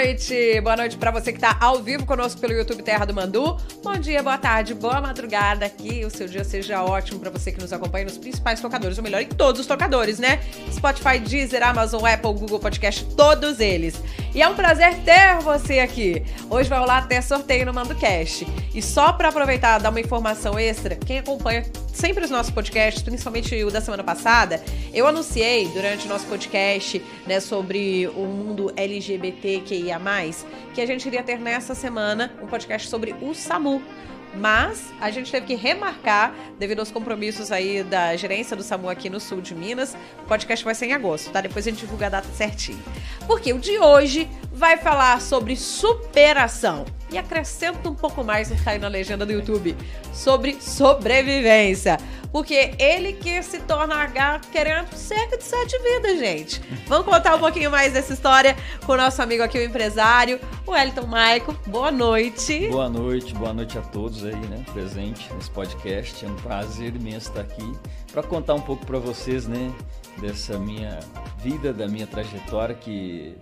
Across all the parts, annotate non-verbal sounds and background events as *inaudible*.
noite. Boa noite para você que está ao vivo conosco pelo YouTube Terra do Mandu. Bom dia, boa tarde, boa madrugada. Que o seu dia seja ótimo para você que nos acompanha nos principais tocadores, ou melhor, em todos os tocadores, né? Spotify, Deezer, Amazon, Apple, Google Podcast, todos eles. E é um prazer ter você aqui. Hoje vai rolar até sorteio no Mando Cash. E só para aproveitar dar uma informação extra, quem acompanha sempre os nossos podcasts, principalmente o da semana passada, eu anunciei durante o nosso podcast, né, sobre o mundo LGBTQIA+, que a gente iria ter nessa semana um podcast sobre o SAMU. Mas a gente teve que remarcar devido aos compromissos aí da gerência do SAMU aqui no sul de Minas. O podcast vai ser em agosto, tá? Depois a gente divulga a data certinho. Porque o de hoje vai falar sobre superação. E acrescenta um pouco mais no que aí na legenda do YouTube sobre sobrevivência. Porque ele que se torna H querendo cerca de sete vidas, gente. Vamos contar um pouquinho mais dessa história com o nosso amigo aqui, o empresário, o Elton Maico. Boa noite. Boa noite, boa noite a todos aí, né, presente nesse podcast. É um prazer imenso estar aqui para contar um pouco para vocês, né, dessa minha vida, da minha trajetória que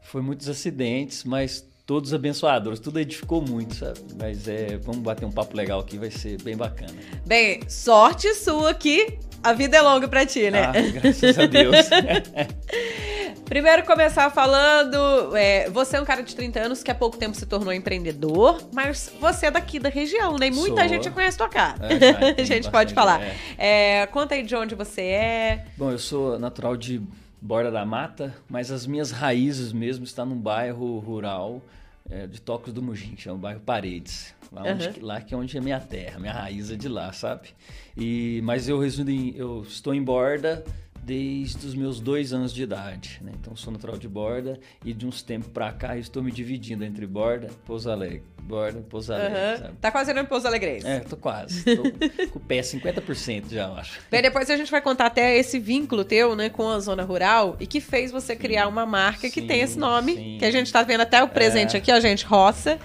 foi muitos acidentes, mas todos abençoadores, tudo edificou muito, sabe? Mas é, vamos bater um papo legal aqui, vai ser bem bacana. Bem, sorte sua que a vida é longa para ti, né? Ah, graças a Deus. *laughs* Primeiro começar falando, é, você é um cara de 30 anos que há pouco tempo se tornou empreendedor, mas você é daqui da região, né? E muita Sou. gente conhece tua cara. É, *laughs* a gente pode falar. é. É, conta aí de onde você é. Bom, eu sou natural de Borda da Mata, mas as minhas raízes mesmo estão num bairro rural é, de Tocos do Mugim, chama o bairro Paredes. Lá, onde, Uhum. lá que é onde é minha terra, minha raiz é de lá, sabe? E, mas eu resido em, eu estou em Borda desde os meus dois anos de idade, né? Então sou natural de Borda e de uns tempos pra cá eu estou me dividindo entre Borda e Pouso Alegre. Borda e Pouso Alegre, sabe? Tá quase indo Pouso Alegrense. É, tô quase. Tô *laughs* com o pé 50% já, eu acho. Bem, depois a gente vai contar até esse vínculo teu, né, com a zona rural e que fez você criar uma marca que Sim, tem esse nome, sim. que a gente tá vendo até o presente É. aqui, ó, gente, roça.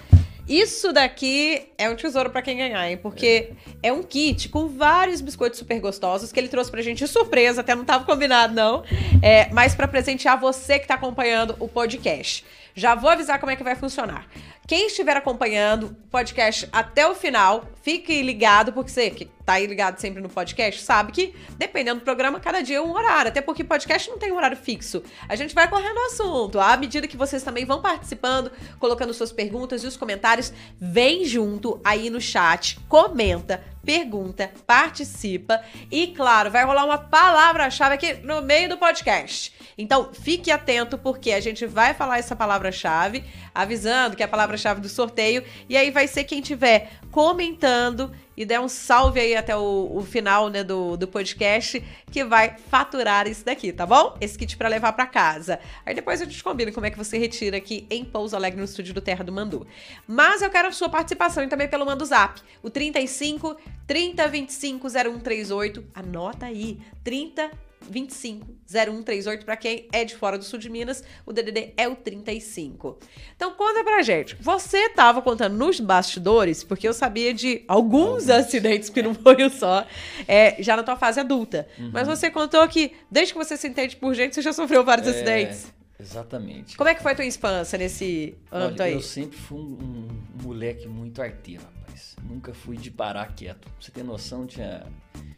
Isso daqui é um tesouro pra quem ganhar, hein? Porque é. um kit com vários biscoitos super gostosos que ele trouxe pra gente de surpresa, até não tava combinado não, é, mas pra presentear você que tá acompanhando o podcast. Já vou avisar como é que vai funcionar. Quem estiver acompanhando o podcast até o final, fique ligado, porque você que tá aí ligado sempre no podcast, sabe que dependendo do programa, cada dia é um horário. Até porque podcast não tem um horário fixo. A gente vai correndo o assunto. À medida que vocês também vão participando, colocando suas perguntas e os comentários, vem junto aí no chat, comenta, pergunta, participa e, claro, vai rolar uma palavra-chave aqui no meio do podcast. Então, fique atento porque a gente vai falar essa palavra-chave, avisando que é a palavra-chave do sorteio, e aí vai ser quem tiver comentando e der um salve aí até o, o final né, do, do podcast que vai faturar isso daqui, tá bom? Esse kit pra levar pra casa. Aí depois a gente combina como é que você retira aqui em Pouso Alegre no estúdio do Terra do Mandu. Mas eu quero a sua participação e também pelo Mando Zap, o 35 30 25 0138. Anota aí, 30 25 0138 para quem é de fora do sul de Minas, o DDD é o 35. Então conta pra gente. Você tava contando nos bastidores, porque eu sabia de alguns acidentes que não foi só, é, já na tua fase adulta. Mas você contou que desde que você se entende por gente, você já sofreu vários acidentes. É, exatamente. Como é que foi a tua infância nesse âmbito Olha, aí? eu sempre fui um, um moleque muito arteiro, rapaz. Nunca fui de parar quieto. Você ter noção, tinha,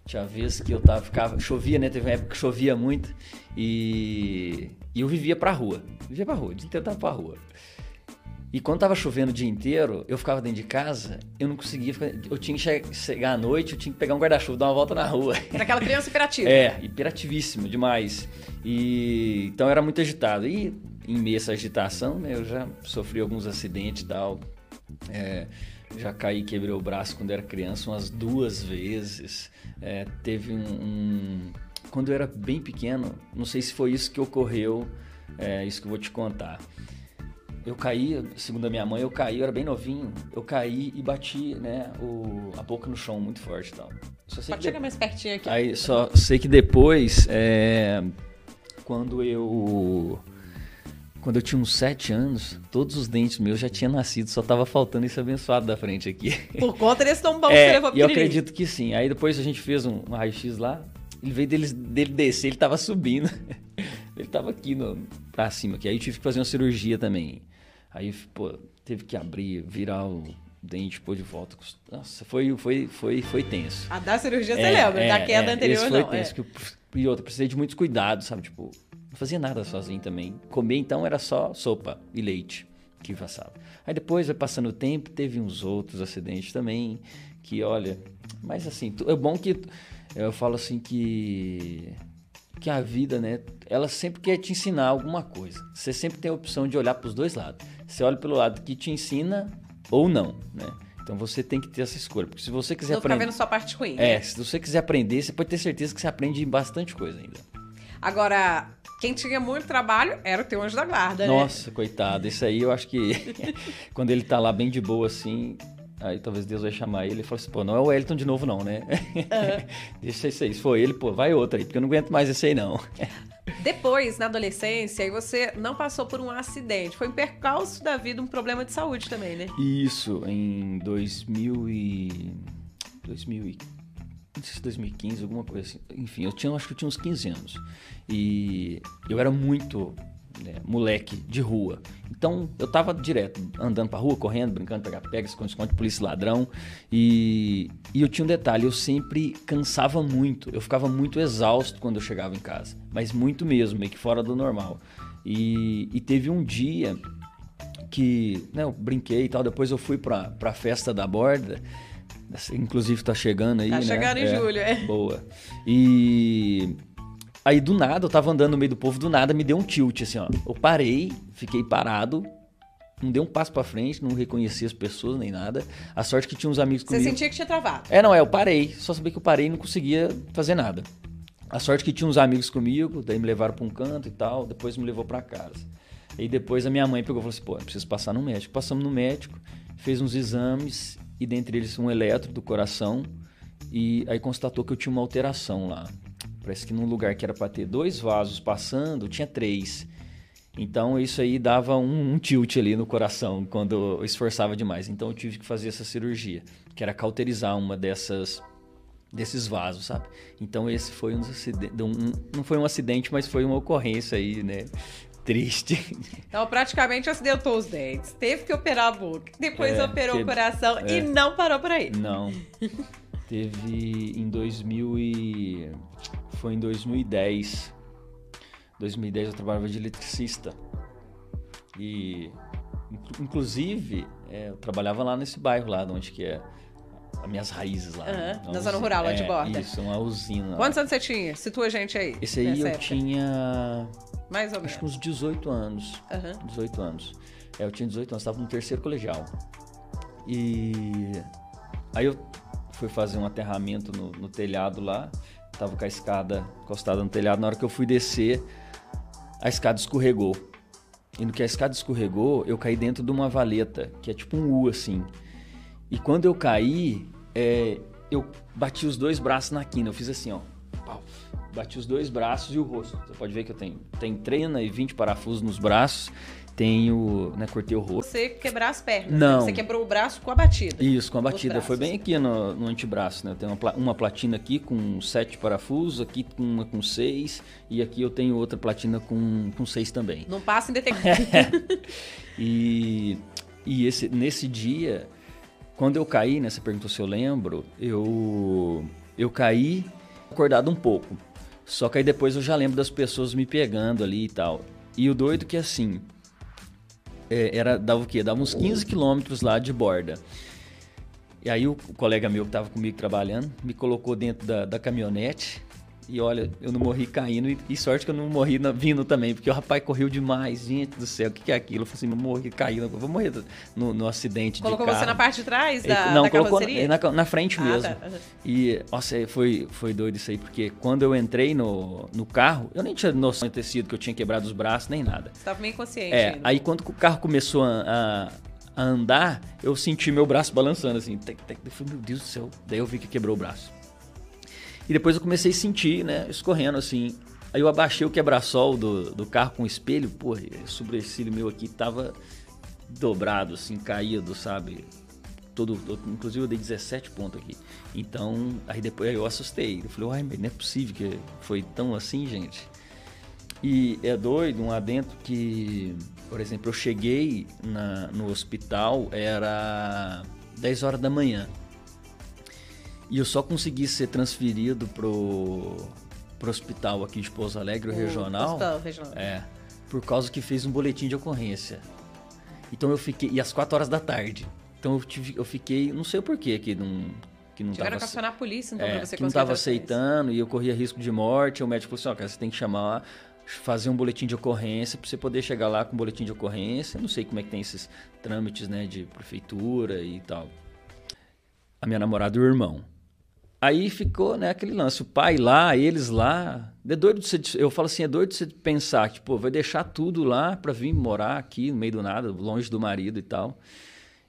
tinha vezes que eu tava, ficava, chovia, né? Teve uma época que chovia muito e, e eu vivia pra rua. Vivia pra rua, o dia inteiro tava pra rua. E quando tava chovendo o dia inteiro, eu ficava dentro de casa, eu não conseguia ficar. Eu tinha que che- chegar à noite, eu tinha que pegar um guarda-chuva, dar uma volta na rua. Era aquela criança *laughs* imperativa. É, hiperativíssimo demais. E então era muito agitado. E em meio a essa agitação, né, eu já sofri alguns acidentes e tal. É, já caí, quebrei o braço quando era criança umas duas vezes. É, teve um, um- Quando eu era bem pequeno, não sei se foi isso que ocorreu, é, isso que eu vou te contar. Eu caí, segundo a minha mãe, eu caí, eu era bem novinho, eu caí e bati né, o, a boca no chão muito forte e tal. Só sei Pode que chegar mais pertinho aqui. Aí só sei que depois, é, quando eu quando eu tinha uns sete anos, todos os dentes meus já tinham nascido, só tava faltando esse abençoado da frente aqui. Por conta desse tombão que você É, levou e eu acredito que sim. Aí depois a gente fez um, um raio-x lá, ele veio dele, dele descer, ele tava subindo. *laughs* Ele tava aqui no, pra cima aqui. Aí eu tive que fazer uma cirurgia também. Aí, pô, teve que abrir, virar o dente, pôr de volta. Nossa, foi, foi, foi, foi tenso. A da cirurgia você lembra, é, da queda é, anterior esse foi não. tenso. é. Que eu, e outra, precisei de muitos cuidados, sabe? Tipo, não fazia nada sozinho também. Comer, então, era só sopa e leite que passava. Aí depois, vai passando o tempo, teve uns outros acidentes também, que olha... Mas assim, é bom que... Eu falo assim que... Que a vida, né? Ela sempre quer te ensinar alguma coisa. Você sempre tem a opção de olhar para os dois lados. Você olha pelo lado que te ensina ou não, né? Então você tem que ter essa escolha. Porque se você quiser ficar aprender... vendo só a parte ruim. É, né? se você quiser aprender, você pode ter certeza que você aprende bastante coisa ainda. Agora, quem tinha muito trabalho era o teu anjo da guarda, né? Nossa, coitado. Isso aí eu acho que *laughs* quando ele tá lá bem de boa assim, aí talvez Deus vai chamar ele e falar assim, pô, não é o Wellington de novo não, né? *laughs* Deixa isso aí. Se for ele, pô, vai outra aí, porque eu não aguento mais esse aí não. *laughs* Depois, na adolescência, aí você não passou por um acidente. Foi um percalço da vida, um problema de saúde também, né? Isso, em 2000 e... 2000 e... Não sei se 2015, alguma coisa assim. Enfim, eu tinha, acho que eu tinha uns 15 anos. E eu era muito né, moleque de rua. Então, eu tava direto andando pra rua, correndo, brincando, pegar pega, esconde, esconde, polícia ladrão. E, e eu tinha um detalhe, eu sempre cansava muito. Eu ficava muito exausto quando eu chegava em casa. Mas muito mesmo, meio que fora do normal. E, e teve um dia que né, eu brinquei e tal. Depois eu fui pra, pra festa da borda. Inclusive tá chegando aí, Tá né? chegando em julho, é. Boa. E aí do nada, eu tava andando no meio do povo, do nada me deu um tilt, assim, ó. Eu parei, fiquei parado, não dei um passo pra frente, não reconheci as pessoas nem nada. A sorte que tinha uns amigos Você comigo. sentia que tinha travado. É, não, é, eu parei. Só sabia que eu parei e não conseguia fazer nada. A sorte que tinha uns amigos comigo, daí me levaram pra um canto e tal, depois me levou pra casa. E depois a minha mãe pegou e falou assim: pô, eu preciso passar no médico. Passamos no médico, fez uns exames, e dentre eles um eletro do coração, e aí constatou que eu tinha uma alteração lá. Parece que num lugar que era pra ter dois vasos passando, tinha três. Então isso aí dava um, um tilt ali no coração quando eu esforçava demais. Então eu tive que fazer essa cirurgia, que era cauterizar uma dessas desses vasos, sabe? Então esse foi um, um- não foi um acidente, mas foi uma ocorrência aí, né? Triste. Então, praticamente acidentou os dentes. Teve que operar a boca. Depois É, operou o teve- coração é. e não parou por aí. Não. *laughs* Teve em 2000 e foi em 2010. 2010 eu trabalhava de eletricista. E inclu- inclusive é, eu trabalhava lá nesse bairro lá, de onde que é as minhas raízes lá. Uma na zona rural, lá de é, Borda. Isso, uma usina. lá. Quantos anos você tinha? Situa a gente aí. Esse aí eu época. tinha Mais ou menos. acho que uns 18 anos. Aham. 18 anos. É, eu tinha 18 anos, estava no terceiro colegial. E aí eu fui fazer um aterramento no, no telhado lá, tava com a escada encostada no telhado. Na hora que eu fui descer, a escada escorregou. E no que a escada escorregou, eu caí dentro de uma valeta, que é tipo um U assim. E quando eu caí, é, eu bati os dois braços na quina. Eu fiz assim, ó. Pau. Bati os dois braços e o rosto. Você pode ver que eu tenho, tenho treina e 20 parafusos nos braços. Tenho, né, cortei o rosto. Você quebrar as pernas. Não. né? Você quebrou o braço com a batida. Isso, com a batida. Foi bem aqui no, no antebraço, né? Eu tenho uma, uma platina aqui com sete parafusos, aqui com uma com seis, e aqui eu tenho outra platina com, com seis também. Não passa em detector. *laughs* E, e esse, nesse dia, quando eu caí, né? Você perguntou se eu lembro, eu, eu caí acordado um pouco. Só que aí depois eu já lembro das pessoas me pegando ali e tal. E o doido que assim, é, era, dava o quê? Dava uns 15 quilômetros lá de borda. E aí o, colega meu que estava comigo trabalhando me colocou dentro da, da caminhonete. E olha, eu não morri caindo. E, e sorte que eu não morri na- vindo também, porque o rapaz correu demais. Gente do céu, o que, que é aquilo? Eu falei assim, eu morri caindo. Eu vou morrer no, no acidente Colocou de carro. você na parte de trás da, não, da colocou na, na frente Ah, mesmo. tá. Aham. E, nossa, foi, foi doido isso aí, porque quando eu entrei no, no carro, eu nem tinha noção de ter sido que eu tinha quebrado os braços, nem nada. Você tava meio inconsciente É, ainda. aí quando o carro começou a, a- a andar, eu senti meu braço balançando assim. Tec, tec, eu falei, meu Deus do céu. Daí eu vi que quebrou o braço. E depois eu comecei a sentir, né, escorrendo assim. Aí eu abaixei o quebra-sol do, do carro com o espelho, pô, o sobrecílio meu aqui tava dobrado, assim, caído, sabe? Todo, todo- inclusive eu dei 17 pontos aqui. Então, aí depois eu assustei. Eu falei, uai, não é possível que foi tão assim, gente. E é doido, um adentro que, por exemplo, eu cheguei na, no hospital, era 10 horas da manhã. E eu só consegui ser transferido pro, pro hospital aqui de Pouso Alegre, o, o regional. Hospital regional. É. Por causa que fez um boletim de ocorrência. Então eu fiquei. E às 4 horas da tarde. Então eu, tive, eu fiquei. Não sei o porquê que não. Que não Tiveram tava, que acionar a polícia, então, é, pra você que não estava aceitando e eu corria risco de morte. O médico falou assim: ó, cara, você tem que chamar fazer um boletim de ocorrência para você poder chegar lá com um boletim de ocorrência. Não sei como é que tem esses trâmites, né, de prefeitura e tal. A minha namorada e o irmão. Aí ficou, né, aquele lance, o pai lá, eles lá. É doido você, eu falo assim, é doido de você pensar que, pô, vai deixar tudo lá para vir morar aqui no meio do nada, longe do marido e tal.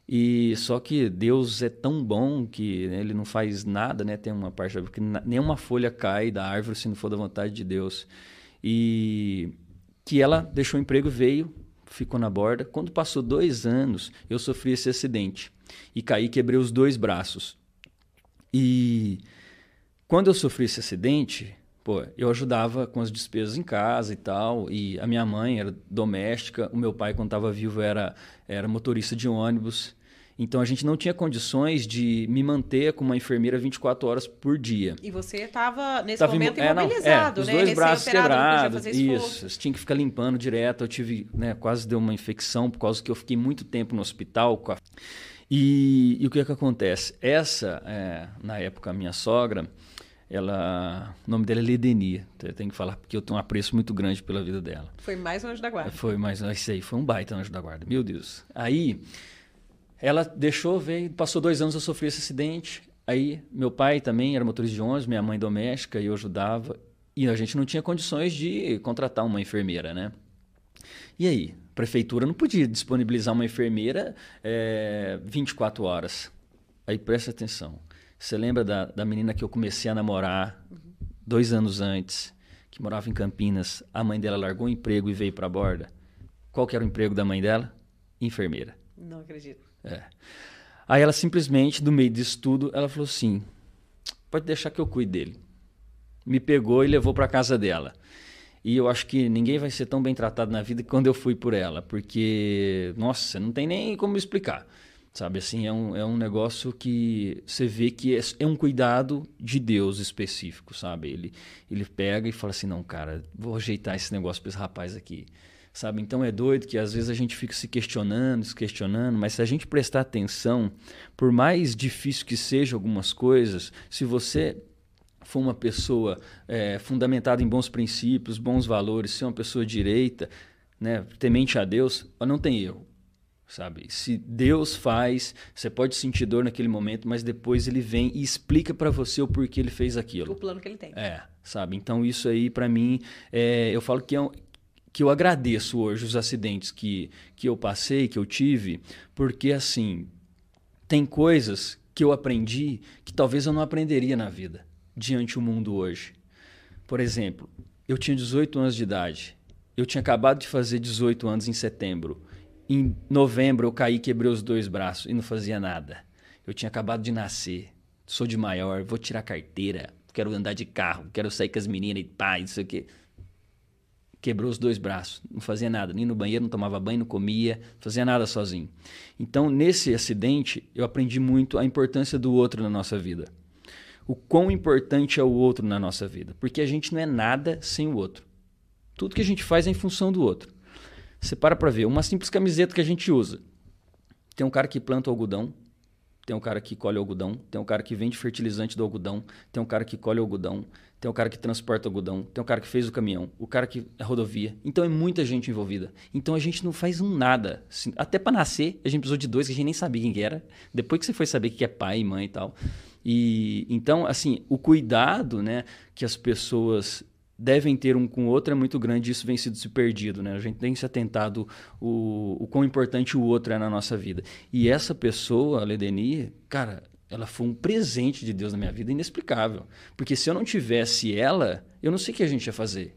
E só que Deus é tão bom que né, ele não faz nada, né? Tem uma parte que nenhuma folha cai da árvore se não for da vontade de Deus. E que ela deixou o emprego, veio, ficou na borda. Quando passou dois anos, eu sofri esse acidente e caí, quebrei os dois braços. E quando eu sofri esse acidente, pô, eu ajudava com as despesas em casa e tal, e a minha mãe era doméstica, o meu pai, quando estava vivo, era, era motorista de ônibus. Então a gente não tinha condições de me manter com uma enfermeira 24 horas por dia. E você estava nesse tava momento é, imobilizado, é, os né? Dois braços quebrados. Isso, tinha que ficar limpando direto. Eu tive, né, quase deu uma infecção por causa que eu fiquei muito tempo no hospital. A... E, e, o que é que acontece? Essa, é, na época, a minha sogra, ela, o nome dela é Ledenia. Eu tenho que falar porque eu tenho um apreço muito grande pela vida dela. Foi mais um anjo da guarda. Foi mais, isso aí, foi um baita anjo da guarda. Meu Deus. Aí, ela deixou, veio, passou dois anos eu sofri esse acidente. Aí, meu pai também era motorista de ônibus, minha mãe doméstica, e eu ajudava. E a gente não tinha condições de contratar uma enfermeira, né? E aí? Prefeitura não podia disponibilizar uma enfermeira é, 24 horas. Aí presta atenção. Você lembra da, da menina que eu comecei a namorar uhum. dois anos antes, que morava em Campinas? A mãe dela largou o emprego e veio para a borda. Qual que era o emprego da mãe dela? Enfermeira. Não acredito. É. Aí ela simplesmente, do meio disso tudo, ela falou assim: pode deixar que eu cuide dele. Me pegou e levou para casa dela. E eu acho que ninguém vai ser tão bem tratado na vida quando eu fui por ela, porque, nossa, não tem nem como explicar. Sabe, assim, é um, é um negócio que você vê que é, é um cuidado de Deus específico, sabe? Ele, ele pega e fala assim: não, cara, vou ajeitar esse negócio para esse rapaz aqui sabe? Então é doido que às vezes a gente fica se questionando, se questionando, mas se a gente prestar atenção, por mais difícil que sejam algumas coisas, se você for uma pessoa é, fundamentada em bons princípios, bons valores, ser uma pessoa direita, né, temente a Deus, não tem erro. Sabe? Se Deus faz, você pode sentir dor naquele momento, mas depois ele vem e explica para você o porquê ele fez aquilo. O plano que ele tem. É, sabe? Então isso aí para mim, é, eu falo que é, um, que eu agradeço hoje os acidentes que, que eu passei, que eu tive, porque assim, tem coisas que eu aprendi que talvez eu não aprenderia na vida diante do mundo hoje. Por exemplo, eu tinha 18 anos de idade. Eu tinha acabado de fazer 18 anos em setembro. Em novembro eu caí, quebrei os dois braços e não fazia nada. Eu tinha acabado de nascer. Sou de maior, vou tirar carteira, quero andar de carro, quero sair com as meninas e pá, isso aqui quebrou os dois braços, não fazia nada, nem no banheiro, não tomava banho, não comia, não fazia nada sozinho. Então, nesse acidente, eu aprendi muito a importância do outro na nossa vida. O quão importante é o outro na nossa vida, porque a gente não é nada sem o outro. Tudo que a gente faz é em função do outro. Você para para ver, uma simples camiseta que a gente usa. Tem um cara que planta o algodão, tem um cara que colhe o algodão, tem um cara que vende fertilizante do algodão, tem um cara que colhe o algodão, tem o cara que transporta algodão, tem o cara que fez o caminhão, o cara que é rodovia. Então é muita gente envolvida. Então a gente não faz um nada. Até para nascer, a gente precisou de dois que a gente nem sabia quem que era. Depois que você foi saber que é pai e mãe e tal. E então, assim, o cuidado, né, que as pessoas devem ter um com o outro é muito grande isso vem sido se perdido, né? A gente tem se atentado o, o quão importante o outro é na nossa vida. E essa pessoa, a Ledeni, cara, ela foi um presente de Deus na minha vida inexplicável. Porque se eu não tivesse ela, eu não sei o que a gente ia fazer.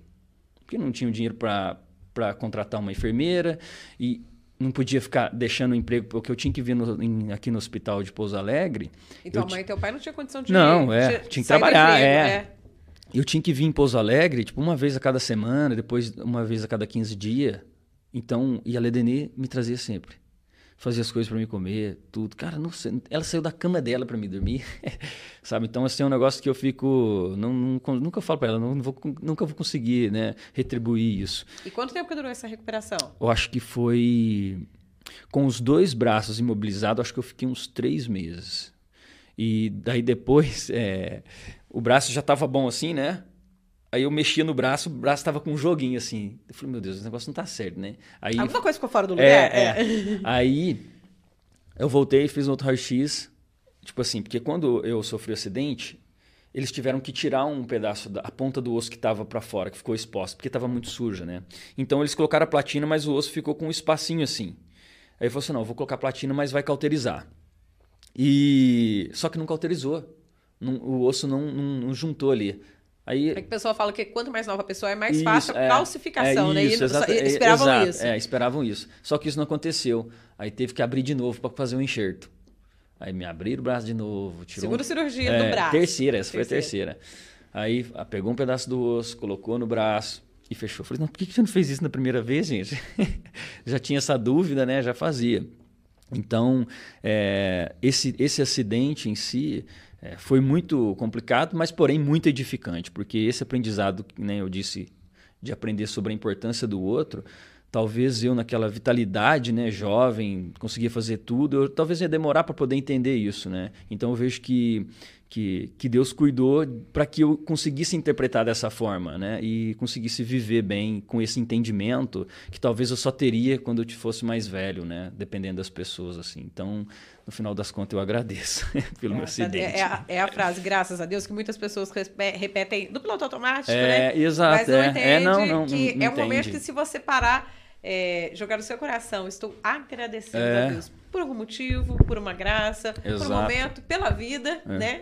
Porque não tinha dinheiro para contratar uma enfermeira e não podia ficar deixando o emprego, porque eu tinha que vir no, em, aqui no hospital de Pouso Alegre. E tua mãe e teu pai não tinha condição de Não, é, de, tinha que trabalhar, emprego, é. é. eu tinha que vir em Pouso Alegre, tipo, uma vez a cada semana, depois uma vez a cada 15 dias. Então, e a Ledenê me trazia sempre. Fazia as coisas para me comer, tudo. Cara, não sei, ela saiu da cama dela para me dormir, *laughs* sabe? Então, assim, é um negócio que eu fico... Não, não nunca falo para ela, não, vou, nunca vou conseguir né, retribuir isso. E quanto tempo que durou essa recuperação? Eu acho que foi... Com os dois braços imobilizados, acho que eu fiquei uns três meses. E daí depois, *laughs* é, o braço já estava bom assim, né? Aí eu mexia no braço, o braço tava com um joguinho assim. Eu falei, meu Deus, esse negócio não tá certo, né? Aí, Alguma coisa ficou fora do lugar? É, é. *laughs* Aí eu voltei e fiz um outro raio-x. Tipo assim, porque quando eu sofri o acidente, eles tiveram que tirar um pedaço da ponta do osso que estava para fora, que ficou exposto, porque estava muito suja, né? Então eles colocaram a platina, mas o osso ficou com um espacinho assim. Aí eu falei assim, não, vou colocar platina, mas vai cauterizar. E só que não cauterizou. Não, o osso não, não, não juntou ali. Aí, é que o pessoal fala que quanto mais nova a pessoa é mais isso, fácil a é, calcificação, é, né? Isso, exato, esperavam exato, isso. É, esperavam isso. Só que isso não aconteceu. Aí teve que abrir de novo para fazer um enxerto. Aí me abriram o braço de novo. Tirou Segunda um, cirurgia é, do braço. Terceira, essa terceira. foi a terceira. Aí pegou um pedaço do osso, colocou no braço e fechou. Falei, não, por que você não fez isso na primeira vez, gente? *laughs* já tinha essa dúvida, né? Já fazia. Então, é, esse, esse acidente em si é, foi muito complicado, mas porém muito edificante, porque esse aprendizado, né, eu disse, de aprender sobre a importância do outro, talvez eu naquela vitalidade, né, jovem, conseguia fazer tudo, eu talvez ia demorar para poder entender isso, né? Então eu vejo que que, que Deus cuidou para que eu conseguisse interpretar dessa forma, né? E conseguisse viver bem com esse entendimento que talvez eu só teria quando eu fosse mais velho, né? Dependendo das pessoas, assim. Então, no final das contas, eu agradeço *laughs* pelo meu acidente. É a, é a, frase, graças a Deus, que muitas pessoas repetem no piloto automático, é, né? Exato, Mas não é, é, não, não, que não, é um momento que se você parar, é, jogar no seu coração, estou agradecendo é. a Deus por algum motivo, por uma graça, Exato. por um momento, pela vida, é. né?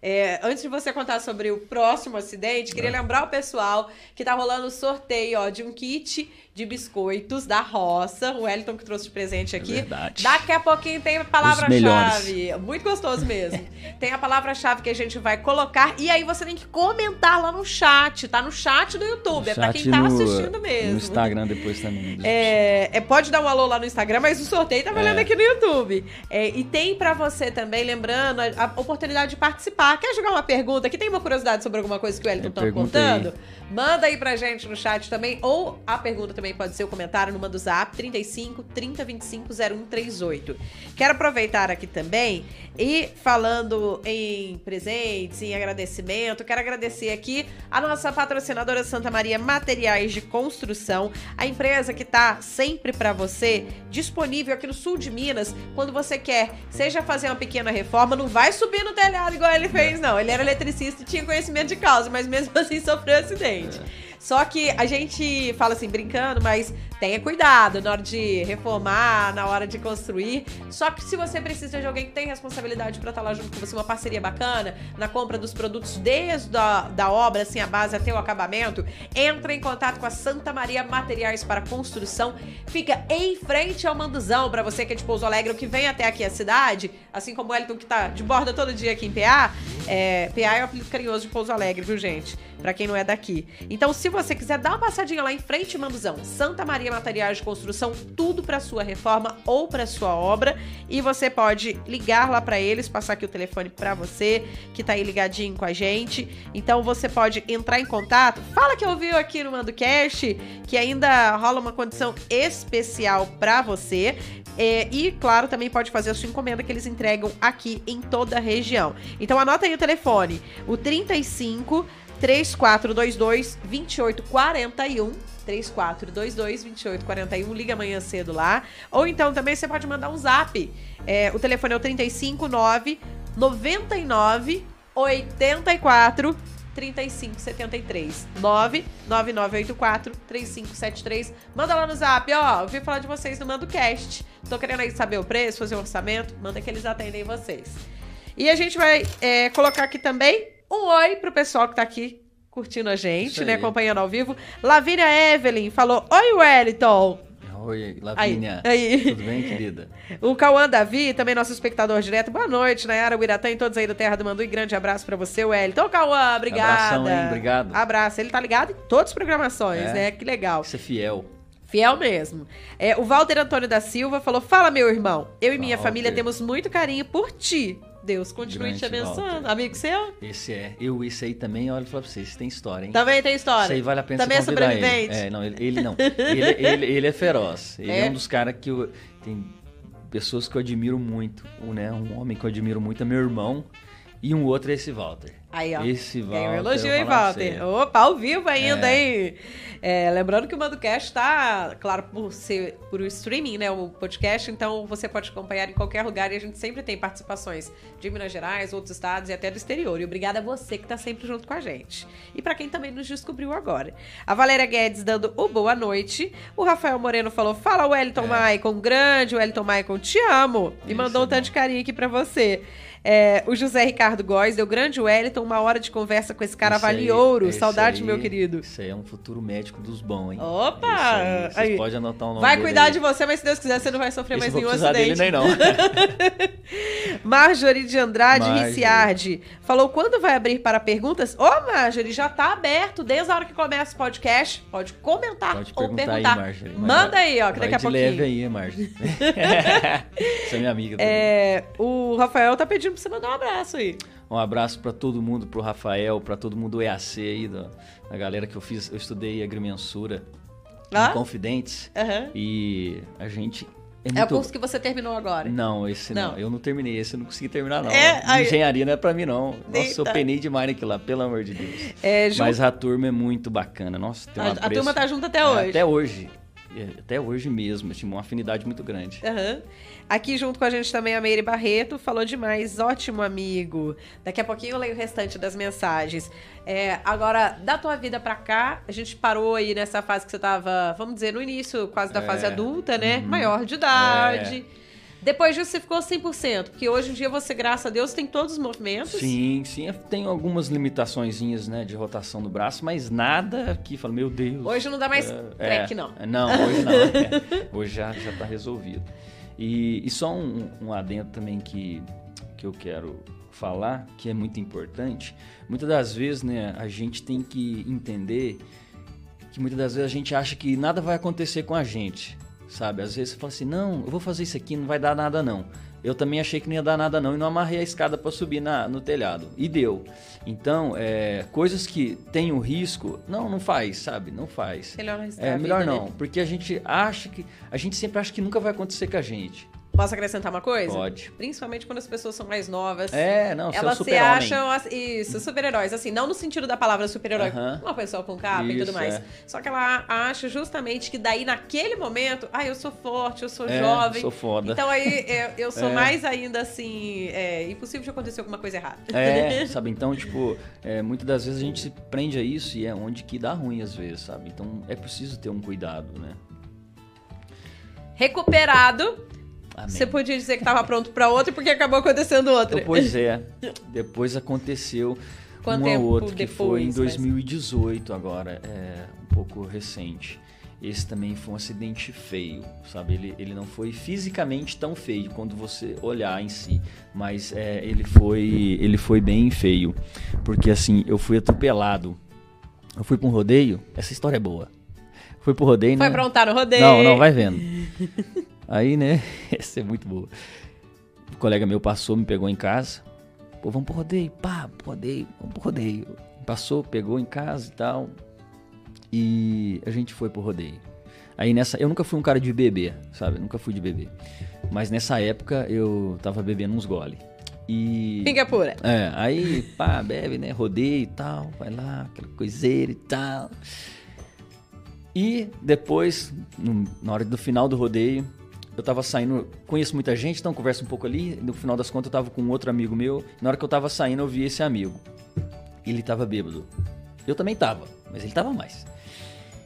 É, antes de você contar sobre o próximo acidente, queria é. lembrar o pessoal que tá rolando o sorteio ó, de um kit de biscoitos da roça. O Wellington que trouxe de presente aqui. É verdade. Daqui a pouquinho tem a palavra-chave. Muito gostoso mesmo. *laughs* tem a palavra-chave que a gente vai colocar. E aí você tem que comentar lá no chat. Tá no chat do YouTube. No é pra quem tá no, assistindo mesmo. No Instagram depois também. É, é, pode dar um alô lá no Instagram, mas o sorteio tá valendo é. aqui no YouTube. É, e tem para você também, lembrando, a, a, oportunidade de participar. Quer jogar uma pergunta? Aqui tem uma curiosidade sobre alguma coisa que o Wellington tá contando? Manda aí pra gente no chat também. Ou a pergunta também pode ser o comentário no Manda Zap 35 30 25 0138. Quero aproveitar aqui também e falando em presentes, em agradecimento, quero agradecer aqui a nossa patrocinadora Santa Maria Materiais de Construção, a empresa que tá sempre para você disponível aqui no sul de Minas, quando você quer, seja fazer uma pequena reforma, não vai subir no telhado igual ele fez, não. Ele era eletricista e tinha conhecimento de causa, mas mesmo *laughs* assim sofreu acidente. Só que a gente fala assim, brincando, mas tenha cuidado na hora de reformar, na hora de construir. Só que se você precisa de alguém que tem responsabilidade para estar tá lá junto com você, uma parceria bacana, na compra dos produtos desde a da obra, assim, a base até o acabamento, entra em contato com a Santa Maria Materiais para Construção. Fica em frente ao Manduzão, para você que é de Pouso Alegre ou que vem até aqui a cidade, assim como o Elton que tá de borda todo dia aqui em PA. É, PA é o apelido carinhoso de Pouso Alegre, viu, gente? Para quem não é daqui. Então, se você quiser dar uma passadinha lá em frente, Manduzão, Santa Maria Materiais de Construção, tudo para sua reforma ou para sua obra. E você pode ligar lá para eles, passar aqui o telefone para você que tá aí ligadinho com a gente. Então, você pode entrar em contato. Fala que ouviu aqui no MandoCast que ainda rola uma condição especial para você. É, e, claro, também pode fazer a sua encomenda que eles entregam aqui em toda a região. Então, anota aí o telefone: o 35 3422 2841. 3422 2841. Liga amanhã cedo lá. Ou então também você pode mandar um zap. É, o telefone é o 359 99 84 3573 99984 3573. Manda lá no zap, ó. Ouvi falar de vocês no Mando Cast. Tô querendo aí saber o preço, fazer um orçamento. Manda que eles atendem vocês. E a gente vai é, colocar aqui também um oi pro pessoal que tá aqui curtindo a gente, né? Acompanhando ao vivo. Lavínia Evelyn falou: Oi, Wellington. Oi, Lavínia. Aí, aí. Tudo bem, querida? *laughs* O Cauã Davi, também nosso espectador direto. Boa noite, Nayara Uiratã e todos aí do Terra do Mandu. E grande abraço pra você, Wellington. Ô, Cauã, obrigada. Abração, hein? Obrigado. Abraço. Ele tá ligado em todas as programações, É. né? Que legal. Você é fiel. Fiel mesmo. É, o Walter Antônio da Silva falou: Fala, meu irmão. Eu e minha Walter. família temos muito carinho por ti. Deus continue Grande te abençoando. Walter. Amigo seu? Esse é. Eu, esse aí também, olha, falar pra vocês, tem história, hein? Também tem história. Isso aí vale a pena Também é sobrevivente. ele. É, não, ele, ele não. Ele, ele, ele é feroz. Ele é, É? um dos caras que eu. Tem pessoas que eu admiro muito. Né, um homem que eu admiro muito é meu irmão. E um outro é esse Walter. Aí, ó. Esse Walter. Ganhou um elogio, hein, pra Walter? Opa, ao vivo ainda, É. hein? É, lembrando que o Mandocast tá, claro, por ser por o streaming, né? O podcast, então você pode acompanhar em qualquer lugar e a gente sempre tem participações de Minas Gerais, outros estados e até do exterior. E obrigada a você que tá sempre junto com a gente. E pra quem também nos descobriu agora. A Valéria Guedes dando o boa noite. O Rafael Moreno falou: Fala, Wellington É. Maicon, grande Wellington Maicon, te amo. E Isso, mandou um tanto de carinho aqui pra você. É, o José Ricardo Góes deu grande Wellington, uma hora de conversa com esse cara Esse aí- vale ouro. Saudade, aí- meu querido. Isso aí é um futuro médico dos bons, hein? Opa! Aí, podem anotar o nome Vai cuidar aí. de você, mas se Deus quiser, você não vai sofrer Esse mais nenhum precisar dele acidente. nem não. *laughs* Marjorie de Andrade Marjorie. Ricciardi falou: quando vai abrir para perguntas? Ô, Marjorie, já tá aberto desde a hora que começa o podcast. Pode comentar Pode ou perguntar. Marjorie. Manda vai- aí, ó, que daqui a pouquinho. leve aí, Marjorie. *laughs* *laughs* Você é minha amiga também. É, o Rafael tá pedindo pra você mandar um abraço aí. Um abraço pra todo mundo, pro Rafael, pra todo mundo do EAC aí, da, da galera que eu fiz. Eu estudei agrimensura Ah? em Confidentes. Aham. E a gente é É o muito... curso que você terminou agora. Não, esse não. Não. Eu não terminei esse, eu não consegui terminar, não. É, aí- Engenharia não é pra mim, não. Nossa, eu penei demais naquilo lá, pelo amor de Deus. É, Ju- Mas a turma é muito bacana. Nossa, tem a, a turma tá junto até hoje. até hoje. É, Até hoje mesmo. Tinha uma afinidade muito grande. Aham. Aqui junto com a gente também a Meire Barreto falou demais, ótimo amigo. Daqui a pouquinho eu leio o restante das mensagens. É, agora, da tua vida pra cá, a gente parou aí nessa fase que você tava, vamos dizer, no início quase da É. fase adulta, né? Uhum. Maior de idade. Depois disso você ficou 100%, porque hoje em dia você, graças a Deus, tem todos os movimentos. Sim, sim. Tem algumas limitaçõezinhas, né, de rotação do braço, mas nada que fala, meu Deus. Hoje não dá mais É, é. não. Não, hoje não. É. Hoje já, já tá resolvido. E, e só um, um adendo também que, que eu quero falar, que é muito importante. Muitas das vezes, né, a gente tem que entender que muitas das vezes a gente acha que nada vai acontecer com a gente, sabe? Às vezes você fala assim, não, eu vou fazer isso aqui, não vai dar nada não. Eu também achei que não ia dar nada não e não amarrei a escada para subir na, no telhado. E deu. Então, é, coisas que tem o risco, não, não faz, sabe? Não faz. Melhor É melhor vida, não, né? porque a gente acha que a gente sempre acha que nunca vai acontecer com a gente. Posso acrescentar uma coisa? Pode. Principalmente quando as pessoas são mais novas. É, não, Elas se acham, isso, super-heróis. Assim, não no sentido da palavra super-herói, uma pessoa com capa e tudo Isso, mais. é. Só que ela acha justamente que daí, naquele momento, ah, eu sou forte, eu sou É, jovem. sou foda. Então aí eu, eu sou *laughs* É. mais ainda assim, é impossível de acontecer alguma coisa errada. É, *laughs* sabe? Então, tipo, é, muitas das vezes a gente se prende a isso e é onde que dá ruim às vezes, sabe? Então é preciso ter um cuidado, né? Recuperado, Amém. você podia dizer que estava pronto para outro porque acabou acontecendo outra. Então, pois é. Depois aconteceu *laughs* Quanto um ou outro que foi em depois, mas- 2018 agora, é um pouco recente. Esse também foi um acidente feio, sabe? Ele, ele não foi fisicamente tão feio quando você olhar em si, mas é, ele foi ele foi bem feio, porque assim eu fui atropelado. Eu fui para um rodeio. Essa história é boa. Fui pro rodeio, Foi né? aprontar no rodeio. Não, não, vai vendo. *laughs* Aí, né? *laughs* Essa é muito boa. O colega meu passou, me pegou em casa. Pô, vamos pro rodeio. Pá, pro rodeio, vamos pro rodeio. Passou, pegou em casa e tal. E a gente foi pro rodeio. Aí nessa. Eu nunca fui um cara de beber, sabe? Nunca fui de beber. Mas nessa época eu tava bebendo uns gole. E. Pinga pura. É, aí, pá, bebe, né? Rodeio e tal, vai lá, aquela coiseira e tal. E depois, no- na hora do final do rodeio, eu tava saindo, conheço muita gente, então conversa um pouco ali. No final das contas, eu tava com um outro amigo meu. Na hora que eu tava saindo, eu vi esse amigo. Ele tava bêbado. Eu também tava, mas ele tava mais.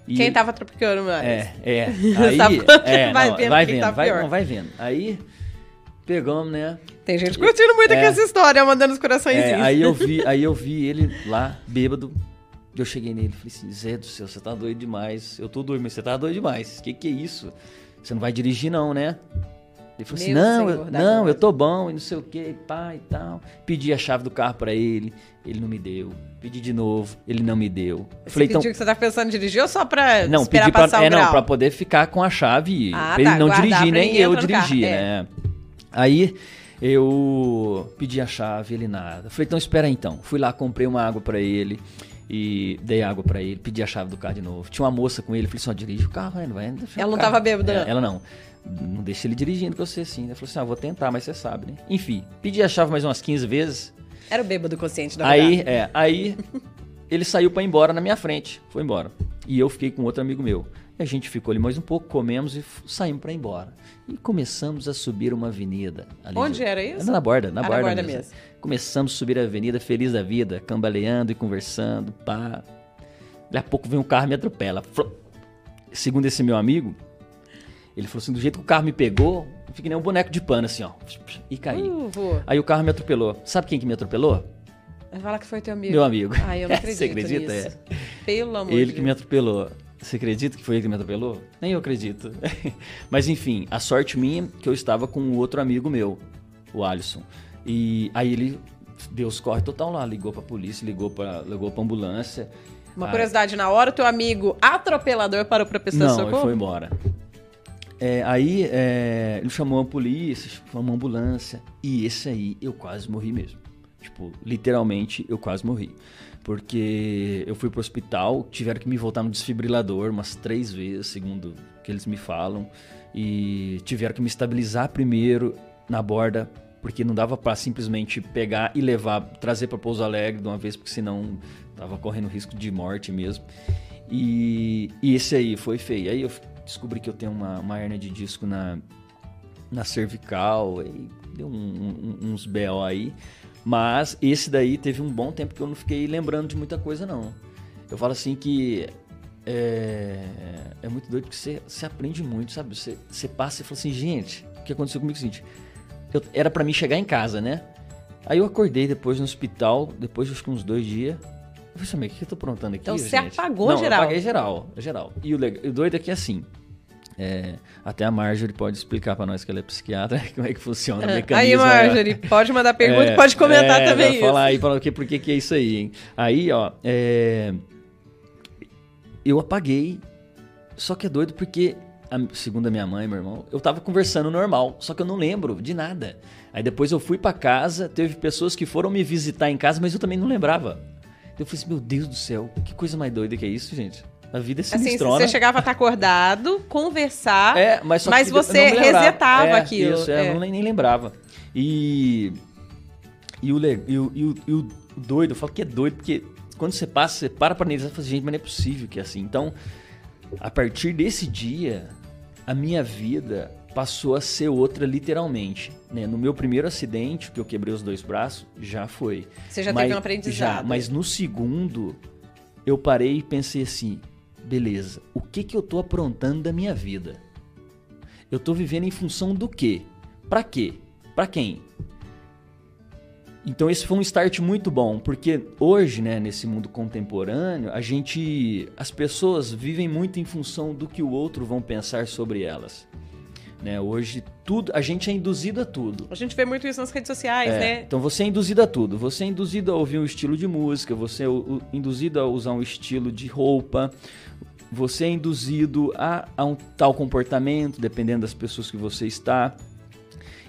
E Quem ele- tava tropicando mais? é, é. *laughs* Aí, é, vai não, vendo vai vendo, tá vai, não, vai vendo. Aí pegamos, né? Tem gente curtindo muito aqui É. essa história, mandando os coraçõezinhos. É, aí eu vi, aí eu vi ele lá bêbado Eu cheguei nele e falei assim, Zé do céu, você tá doido demais. Eu tô doido, mas você tá doido demais. O que que é isso? Você não vai dirigir não, né? Ele falou assim, Meu não, Senhor eu, não, eu tô bom e não sei o que, pai e tal. Pedi a chave do carro pra ele, ele não me deu. Pedi de novo, ele não me deu. Eu Você falei, pediu então, que você tá pensando em dirigir ou só pra não, esperar pedi pra, passar é, não, pra poder ficar com a chave, Ah, pra ele tá, não guardar dirigir, nem eu no carro, dirigir, é. né? Aí eu pedi a chave, ele nada. Falei, então espera aí, então. Fui lá, comprei uma água pra ele e dei água pra ele, pedi a chave do carro de novo. Tinha uma moça com ele, falei, só dirige o carro, não vai deixar Ela não carro." tava bêbada, É? Ela não. Não deixa ele dirigindo com você assim. Ela falou assim: ah, vou tentar, mas você sabe, né? Enfim, pedi a chave mais umas 15 vezes. Era o bêbado consciente da Aí, mulher. é, aí ele saiu pra ir embora na minha frente. Foi embora. E eu fiquei com outro amigo meu. E a gente ficou ali mais um pouco, comemos e saímos pra ir embora. E começamos a subir uma avenida. ali Onde de- era isso? Na borda, na Ah, na borda, borda mesmo. mesmo. Começamos a subir a avenida, feliz da vida, cambaleando e conversando, pá. Daqui a pouco vem um carro e me atropela. Segundo esse meu amigo, ele falou assim, do jeito que o carro me pegou, eu fiquei nem um boneco de pano, assim, ó. E caí. Uh. Aí o carro me atropelou. Sabe quem que me atropelou? Vai falar que foi teu amigo. Meu amigo. Ai, eu *laughs* não acredito Você acredita? nisso. Pelo amor Ele de que me atropelou. Você acredita que foi ele que me atropelou? Nem eu acredito. *laughs* Mas enfim, a sorte minha é que eu estava com um outro amigo meu, o Alisson. E aí ele deu os corre total lá, ligou pra polícia, ligou pra, ligou pra ambulância. Uma Aí- curiosidade, na hora o teu amigo atropelador parou pra prestar Não, ele socorro? foi embora. É, aí é, ele chamou a polícia, chamou a ambulância. E esse aí eu quase morri mesmo. Tipo, literalmente eu quase morri. Porque eu fui pro hospital, tiveram que me voltar no desfibrilador umas três vezes, segundo o que eles me falam. E tiveram que me estabilizar primeiro na borda, porque não dava pra simplesmente pegar e levar, trazer pra Pouso Alegre de uma vez, porque senão tava correndo risco de morte mesmo. E, e esse aí foi feio. Aí eu descobri que eu tenho uma, uma hernia de disco na, na cervical, aí deu um- um- uns BO aí. Mas esse daí teve um bom tempo que eu não fiquei lembrando de muita coisa, não. Eu falo assim que é, é muito doido porque você, você aprende muito, sabe? Você, você passa e fala assim, gente, o que aconteceu comigo é o seguinte, eu, era pra mim chegar em casa, né? Aí eu acordei depois no hospital, depois de uns dois dias. Eu falei assim, "Mas o que eu tô aprontando aqui, Então você gente?" apagou Não, geral. eu apaguei geral, geral. E o, leg- o doido é que assim, é, até a Marjorie pode explicar pra nós que ela é psiquiatra, *laughs* como é que funciona o Aí, mecanismo. Marjorie, pode mandar pergunta É, pode comentar é, também isso. Falar aí para por que que é isso aí, hein? Aí, ó, é, eu apaguei, só que é doido porque, segundo a minha mãe meu irmão, eu tava conversando normal, só que eu não lembro de nada. Aí depois eu fui pra casa, teve pessoas que foram me visitar em casa, mas eu também não lembrava. Eu falei assim, meu Deus do céu, que coisa mais doida que é isso, gente? A vida é Assim, sinistrona. você chegava a estar acordado, conversar, É, mas, só Mas que você não resetava É, aquilo, Isso, é, é. eu nem, nem lembrava. E, e, o, e, o, e, o, e o doido, eu falo que é doido, porque quando você passa, você para pra analisar e fala, assim, gente, mas não é possível que é assim. Então, a partir desse dia, a minha vida passou a ser outra literalmente. Né? No meu primeiro acidente, que eu quebrei os dois braços, já foi. você já Mas- teve um aprendizado. Já, mas no segundo, eu parei e pensei assim: beleza, o que que eu tô aprontando da minha vida? Eu tô vivendo em função do quê? Pra quê? Pra quem? Então esse foi um start muito bom, porque hoje, né, nesse mundo contemporâneo, a gente, as pessoas vivem muito em função do que o outro vão pensar sobre elas. Né? Hoje tudo, a gente é induzido a tudo. A gente vê muito isso nas redes sociais, É, né? Então você é induzido a tudo. Você é induzido a ouvir um estilo de música, você é induzido a usar um estilo de roupa, você é induzido a, a um tal comportamento, dependendo das pessoas que você está.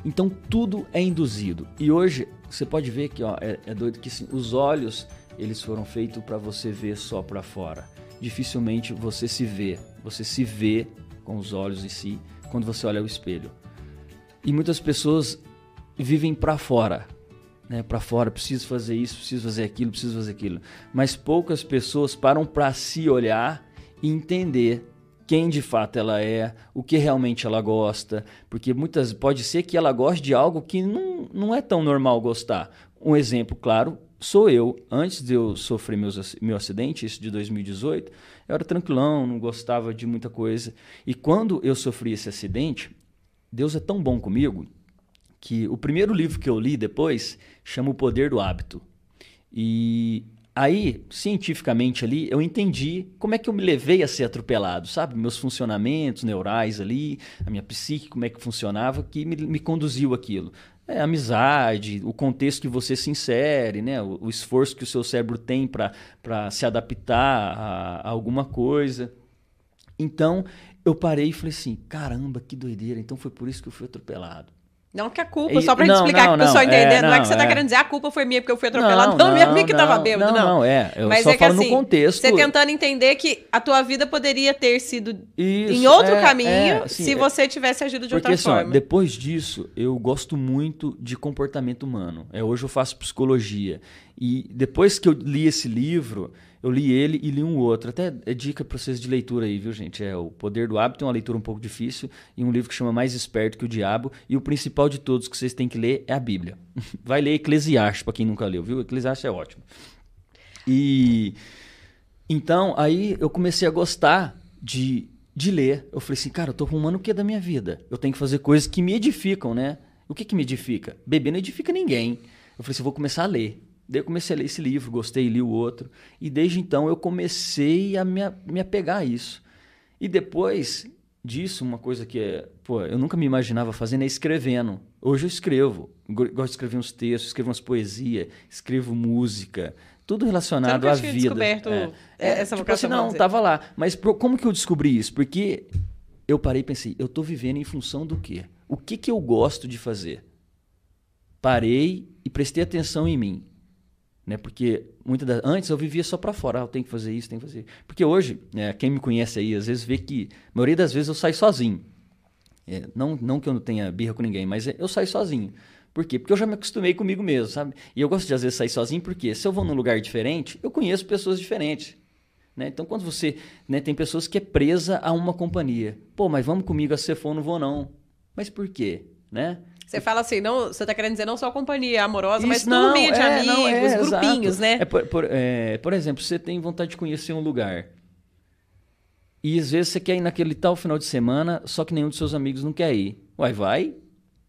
Então tudo é induzido. E hoje você pode ver que ó, é, é doido que assim, os olhos eles foram feitos para você ver só para fora. Dificilmente você se vê. Você se vê com os olhos em si quando você olha ao espelho. E muitas pessoas vivem para fora, né? Para fora, preciso fazer isso, preciso fazer aquilo, preciso fazer aquilo. Mas poucas pessoas param para se olhar e entender quem de fato ela é, o que realmente ela gosta, porque muitas pode ser que ela goste de algo que não, não é tão normal gostar. Um exemplo claro sou eu. Antes de eu sofrer meus, meu acidente, isso de 2018, eu era tranquilão, não gostava de muita coisa. E quando eu sofri esse acidente, Deus é tão bom comigo que o primeiro livro que eu li depois chama O Poder do Hábito. E Aí, cientificamente ali, eu entendi como é que eu me levei a ser atropelado, sabe? Meus funcionamentos neurais ali, a minha psique, como é que funcionava, que me, me conduziu aquilo. É, amizade, o contexto que você se insere, né? o, o esforço que o seu cérebro tem para se adaptar a, a alguma coisa. Então, eu parei e falei assim: caramba, que doideira. Então foi por isso que eu fui atropelado. Não que a culpa, só pra gente não, explicar não, que o pessoal entender, é, não, não, é que você tá é. querendo dizer a culpa foi minha porque eu fui atropelado, não, *laughs* não, minha amiga que tava bêbado, não. Não, é, eu Mas só é que, assim, no contexto. Você tentando entender que a tua vida poderia ter sido Isso, em outro é, caminho é, assim, se você tivesse agido de porque, outra assim, forma. Ó, depois disso, eu gosto muito de comportamento humano. É, hoje eu faço psicologia. E depois que eu li esse livro, eu li ele e li um outro. Até é dica para vocês de leitura aí, viu, gente? É O Poder do Hábito, é uma leitura um pouco difícil, e um livro que chama Mais Esperto que o Diabo. E o principal de todos que vocês têm que ler é a Bíblia. *laughs* Vai ler Eclesiastes, para quem nunca leu, viu? Eclesiastes é ótimo. E então, aí eu comecei a gostar de, de ler. Eu falei assim, cara, eu tô arrumando o que da minha vida? Eu tenho que fazer coisas que me edificam, né? O que, que me edifica? Beber não edifica ninguém. Eu falei assim, eu vou começar a ler. Daí eu comecei a ler esse livro, gostei, li o outro. E desde então eu comecei a me, me apegar a isso. E depois disso, uma coisa que é, pô, eu nunca me imaginava fazendo é escrevendo. Hoje eu escrevo. Gosto de escrever uns textos, escrevo umas poesias, escrevo música. Tudo relacionado à vida. descoberto é, é, essa tipo assim, não, tava lá. Mas como que eu descobri isso? Porque eu parei e pensei, eu estou vivendo em função do quê? O que, que eu gosto de fazer? Parei e prestei atenção em mim. Né? Porque muitas das... antes eu vivia só para fora, ah, eu tenho que fazer isso, tenho que fazer. Porque hoje, é, quem me conhece aí, às vezes vê que a maioria das vezes eu saio sozinho. É, não, não que eu não tenha birra com ninguém, mas eu saio sozinho. Por quê? Porque eu já me acostumei comigo mesmo, sabe? E eu gosto de às vezes sair sozinho porque se eu vou num lugar diferente, eu conheço pessoas diferentes. Né? Então, quando você. Né, tem pessoas que é presa a uma companhia. Pô, mas vamos comigo a for, não vou não. Mas por quê? Né? Você fala assim, não, você tá querendo dizer não só companhia amorosa, Isso, mas não, turminha de é, amigos, não, é, grupinhos, exato. né? É, por, por, é, por exemplo, você tem vontade de conhecer um lugar. E às vezes você quer ir naquele tal final de semana, só que nenhum dos seus amigos não quer ir. Uai, vai.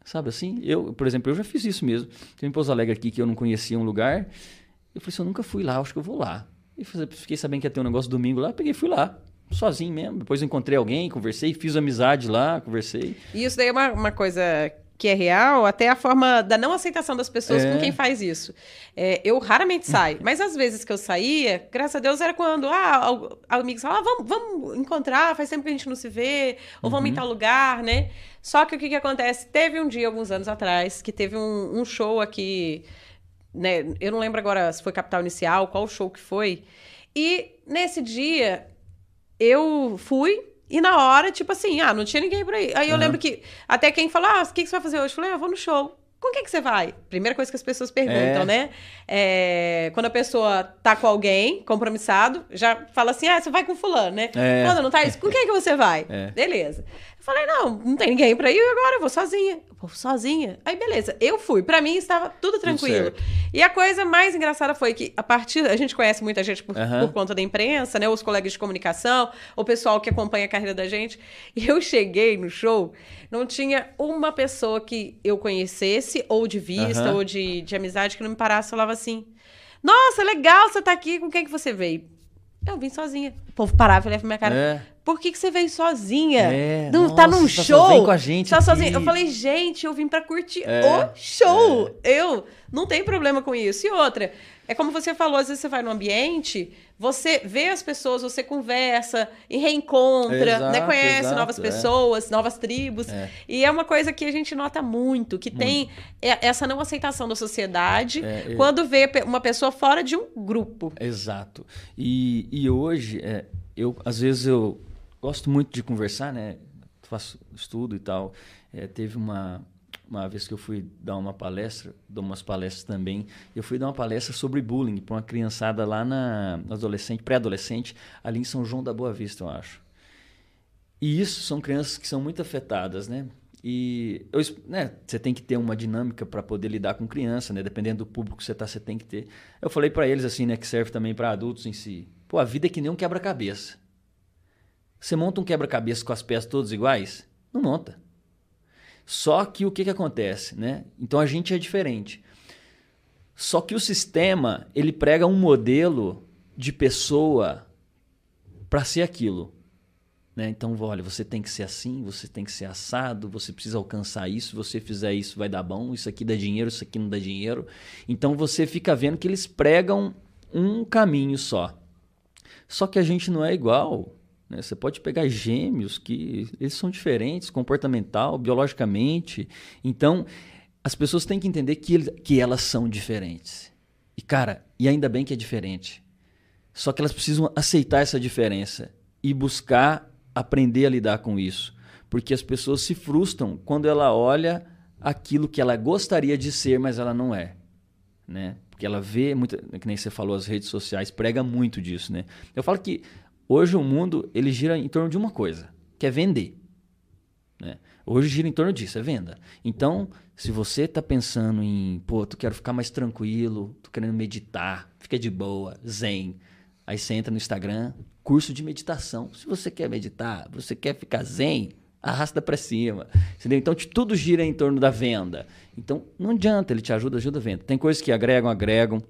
Sabe assim? Eu, por exemplo, eu já fiz isso mesmo. Tem um Pouso Alegre aqui que eu não conhecia um lugar. Eu falei assim, eu nunca fui lá, acho que eu vou lá. E fiquei sabendo que ia ter um negócio domingo lá, peguei e fui lá sozinho mesmo. Depois encontrei alguém, conversei, fiz amizade lá, conversei. E isso daí é uma, uma coisa que é real, até a forma da não aceitação das pessoas é. com quem faz isso. É, eu raramente saio, mas às vezes que eu saía, graças a Deus, era quando ah, amigos falavam, ah, vamos, vamos encontrar, faz tempo que a gente não se vê, ou vamos uhum. em tal lugar, né? Só que o que, que acontece? Teve um dia, alguns anos atrás, que teve um, um show aqui, né? Eu não lembro agora se foi Capital Inicial, qual show que foi. E nesse dia, eu fui, e na hora, tipo assim, ah, não tinha ninguém por aí. Aí eu uhum. lembro que até quem falou, ah, o que, que você vai fazer hoje? Eu falei, ah, eu vou no show. Com quem que você vai? Primeira coisa que as pessoas perguntam, é. né? É, quando a pessoa tá com alguém compromissado, já fala assim, ah, você vai com fulano, né? É. Quando não tá isso, com quem que você vai? É. Beleza. Falei, não, não tem ninguém pra ir agora, eu vou sozinha. Eu vou sozinha. Aí, beleza. Eu fui. Pra mim, estava tudo tranquilo. Tudo e a coisa mais engraçada foi que, a partir... A gente conhece muita gente por, uhum. por conta da imprensa, né? Os colegas de comunicação, o pessoal que acompanha a carreira da gente. E eu cheguei no show, não tinha uma pessoa que eu conhecesse, ou de vista, uhum. ou de, de amizade, que não me parasse e falava assim... Nossa, legal você tá aqui. Com quem que você veio? Eu vim sozinha. O povo parava e olhava pra minha cara. É. Por que, que você veio sozinha? É, não, nossa, tá num tá show? com a gente. Tá sozinha. Eu falei, gente, eu vim pra curtir é, o show. É. Eu não tenho problema com isso. E outra, é como você falou, às vezes você vai num ambiente, você vê as pessoas, você conversa e reencontra, né? exato, né? conhece exato, novas é. pessoas, novas tribos. É. E é uma coisa que a gente nota muito, que muito. tem essa não aceitação da sociedade é, quando vê uma pessoa fora de um grupo. Exato. E, e hoje, é, eu às vezes eu gosto muito de conversar, né? Faço estudo e tal. É, teve uma, uma vez que eu fui dar uma palestra, dou umas palestras também, eu fui dar uma palestra sobre bullying para uma criançada lá na adolescente, pré-adolescente, ali em São João da Boa Vista, eu acho. E isso são crianças que são muito afetadas, né? E eu, né, você tem que ter uma dinâmica para poder lidar com criança, né? Dependendo do público que você tá, você tem que ter. Eu falei para eles assim, né, que serve também para adultos em si. Pô, a vida é que nem um quebra-cabeça. Você monta um quebra-cabeça com as peças todas iguais? Não monta. Só que o que, que acontece, né? Então a gente é diferente. Só que o sistema, ele prega um modelo de pessoa para ser aquilo. Né? Então, olha, você tem que ser assim, você tem que ser assado, você precisa alcançar isso, se você fizer isso vai dar bom, isso aqui dá dinheiro, isso aqui não dá dinheiro. Então você fica vendo que eles pregam um caminho só. Só que a gente não é igual. Né? Você pode pegar gêmeos que eles são diferentes, comportamental, biologicamente. Então, as pessoas têm que entender que, que elas são diferentes. E, cara, e ainda bem que é diferente. Só que elas precisam aceitar essa diferença e buscar aprender a lidar com isso. Porque as pessoas se frustram quando ela olha aquilo que ela gostaria de ser, mas ela não é. Né? Porque ela vê, muito, que nem você falou, as redes sociais prega muito disso. Né? Eu falo que hoje o mundo ele gira em torno de uma coisa, que é vender. Né? Hoje gira em torno disso, é venda. Então, se você está pensando em, pô, tu quero ficar mais tranquilo, tô querendo meditar, fica de boa, zen. Aí você entra no Instagram, curso de meditação. Se você quer meditar, você quer ficar zen, arrasta para cima. Entendeu? Então tudo gira em torno da venda. Então não adianta, ele te ajuda, ajuda a venda. Tem coisas que agregam, agregam.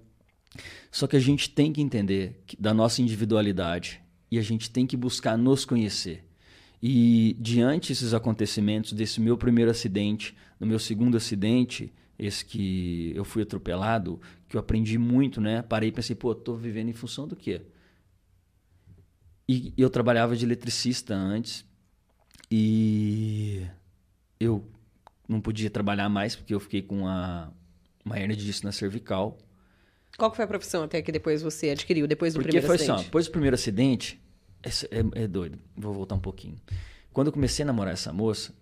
Só que a gente tem que entender que, da nossa individualidade e a gente tem que buscar nos conhecer. E diante desses acontecimentos, desse meu primeiro acidente, no meu segundo acidente, esse que eu fui atropelado, que eu aprendi muito, né? Parei e pensei, pô, tô vivendo em função do quê? E eu trabalhava de eletricista antes e eu não podia trabalhar mais porque eu fiquei com uma, uma hernia de disco na cervical. Qual foi a profissão até que depois você adquiriu, depois do porque primeiro foi acidente? Assim, ó, depois do primeiro acidente, é, é, é doido, vou voltar um pouquinho. Quando eu comecei a namorar essa moça,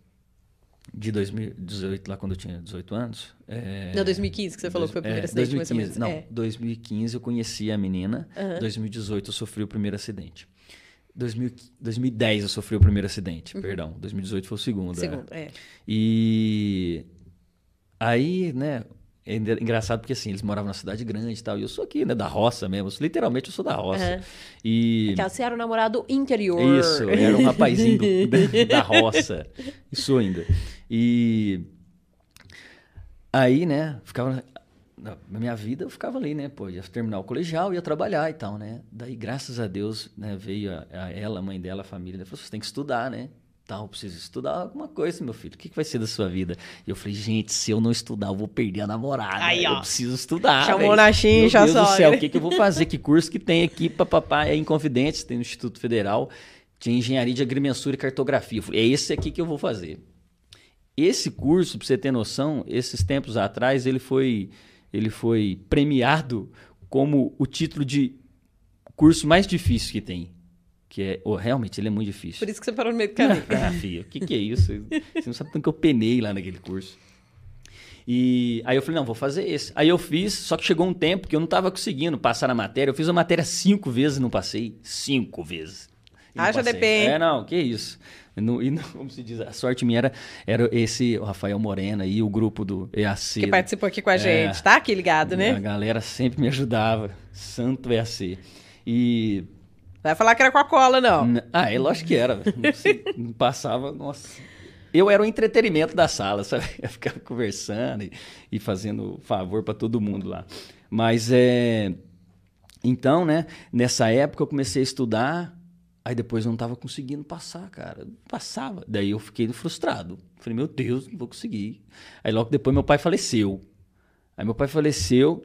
de 2018, lá quando eu tinha 18 anos. É... Não, 2015, que você falou que foi o primeiro é, acidente. 2015, não, é. 2015 eu conheci a menina, uhum. 2018 eu sofri o primeiro acidente. 2010 eu sofri o primeiro acidente, uhum. perdão. 2018 foi o segundo. É. Segundo, é. E aí, né, é engraçado porque assim, eles moravam na cidade grande e tal. E eu sou aqui, né, da roça mesmo. Literalmente eu sou da roça. Uhum. E... Aquela, você era o namorado interior. Isso, era um rapazinho do, *laughs* da, da roça. Isso ainda. E aí, né, ficava na minha vida eu ficava ali, né? Pô, ia terminar o colegial, ia trabalhar e tal, né? Daí, graças a Deus, né, veio a, a ela, a mãe dela, a família, falou: você tem que estudar, né? Tal, preciso estudar alguma coisa, meu filho. O que, que vai ser da sua vida? E eu falei, gente, se eu não estudar, eu vou perder a namorada. Aí, ó. Eu preciso estudar. Chamou na chincha, Meu Deus do céu, o que, que eu vou fazer? que curso que tem aqui, papapá? É em Confidentes, tem no Instituto Federal, tinha engenharia de agrimensura e cartografia. Eu falei, é esse aqui que eu vou fazer. Esse curso, pra você ter noção, esses tempos atrás, ele foi ele foi premiado como o título de curso mais difícil que tem. Que é, oh, realmente, ele é muito difícil. Por isso que você parou no meio do caminho. *laughs* ah, filho, o que, que é isso? Você não sabe tanto que eu penei lá naquele curso. E aí eu falei, não, vou fazer esse. Aí eu fiz, só que chegou um tempo que eu não estava conseguindo passar na matéria. Eu fiz a matéria cinco vezes e não passei. Cinco vezes. Ah, já depende. É, não, que isso. No, e no, *laughs* como se diz, a sorte minha era, era esse o Rafael Morena e o grupo do EAC. Que participou aqui com a é, gente, tá aqui ligado, né? A galera sempre me ajudava. Santo EAC. E. Vai falar que era com a cola, não. Ah, é lógico que era. Não *laughs* passava, nossa. Eu era o entretenimento da sala, sabe? *laughs* Eu ficava conversando e, e fazendo favor para todo mundo lá. Mas é. Então, né, nessa época eu comecei a estudar Aí depois eu não tava conseguindo passar, cara. Passava. Daí eu fiquei frustrado. Falei, meu Deus, não vou conseguir. Aí logo depois meu pai faleceu. Aí meu pai faleceu.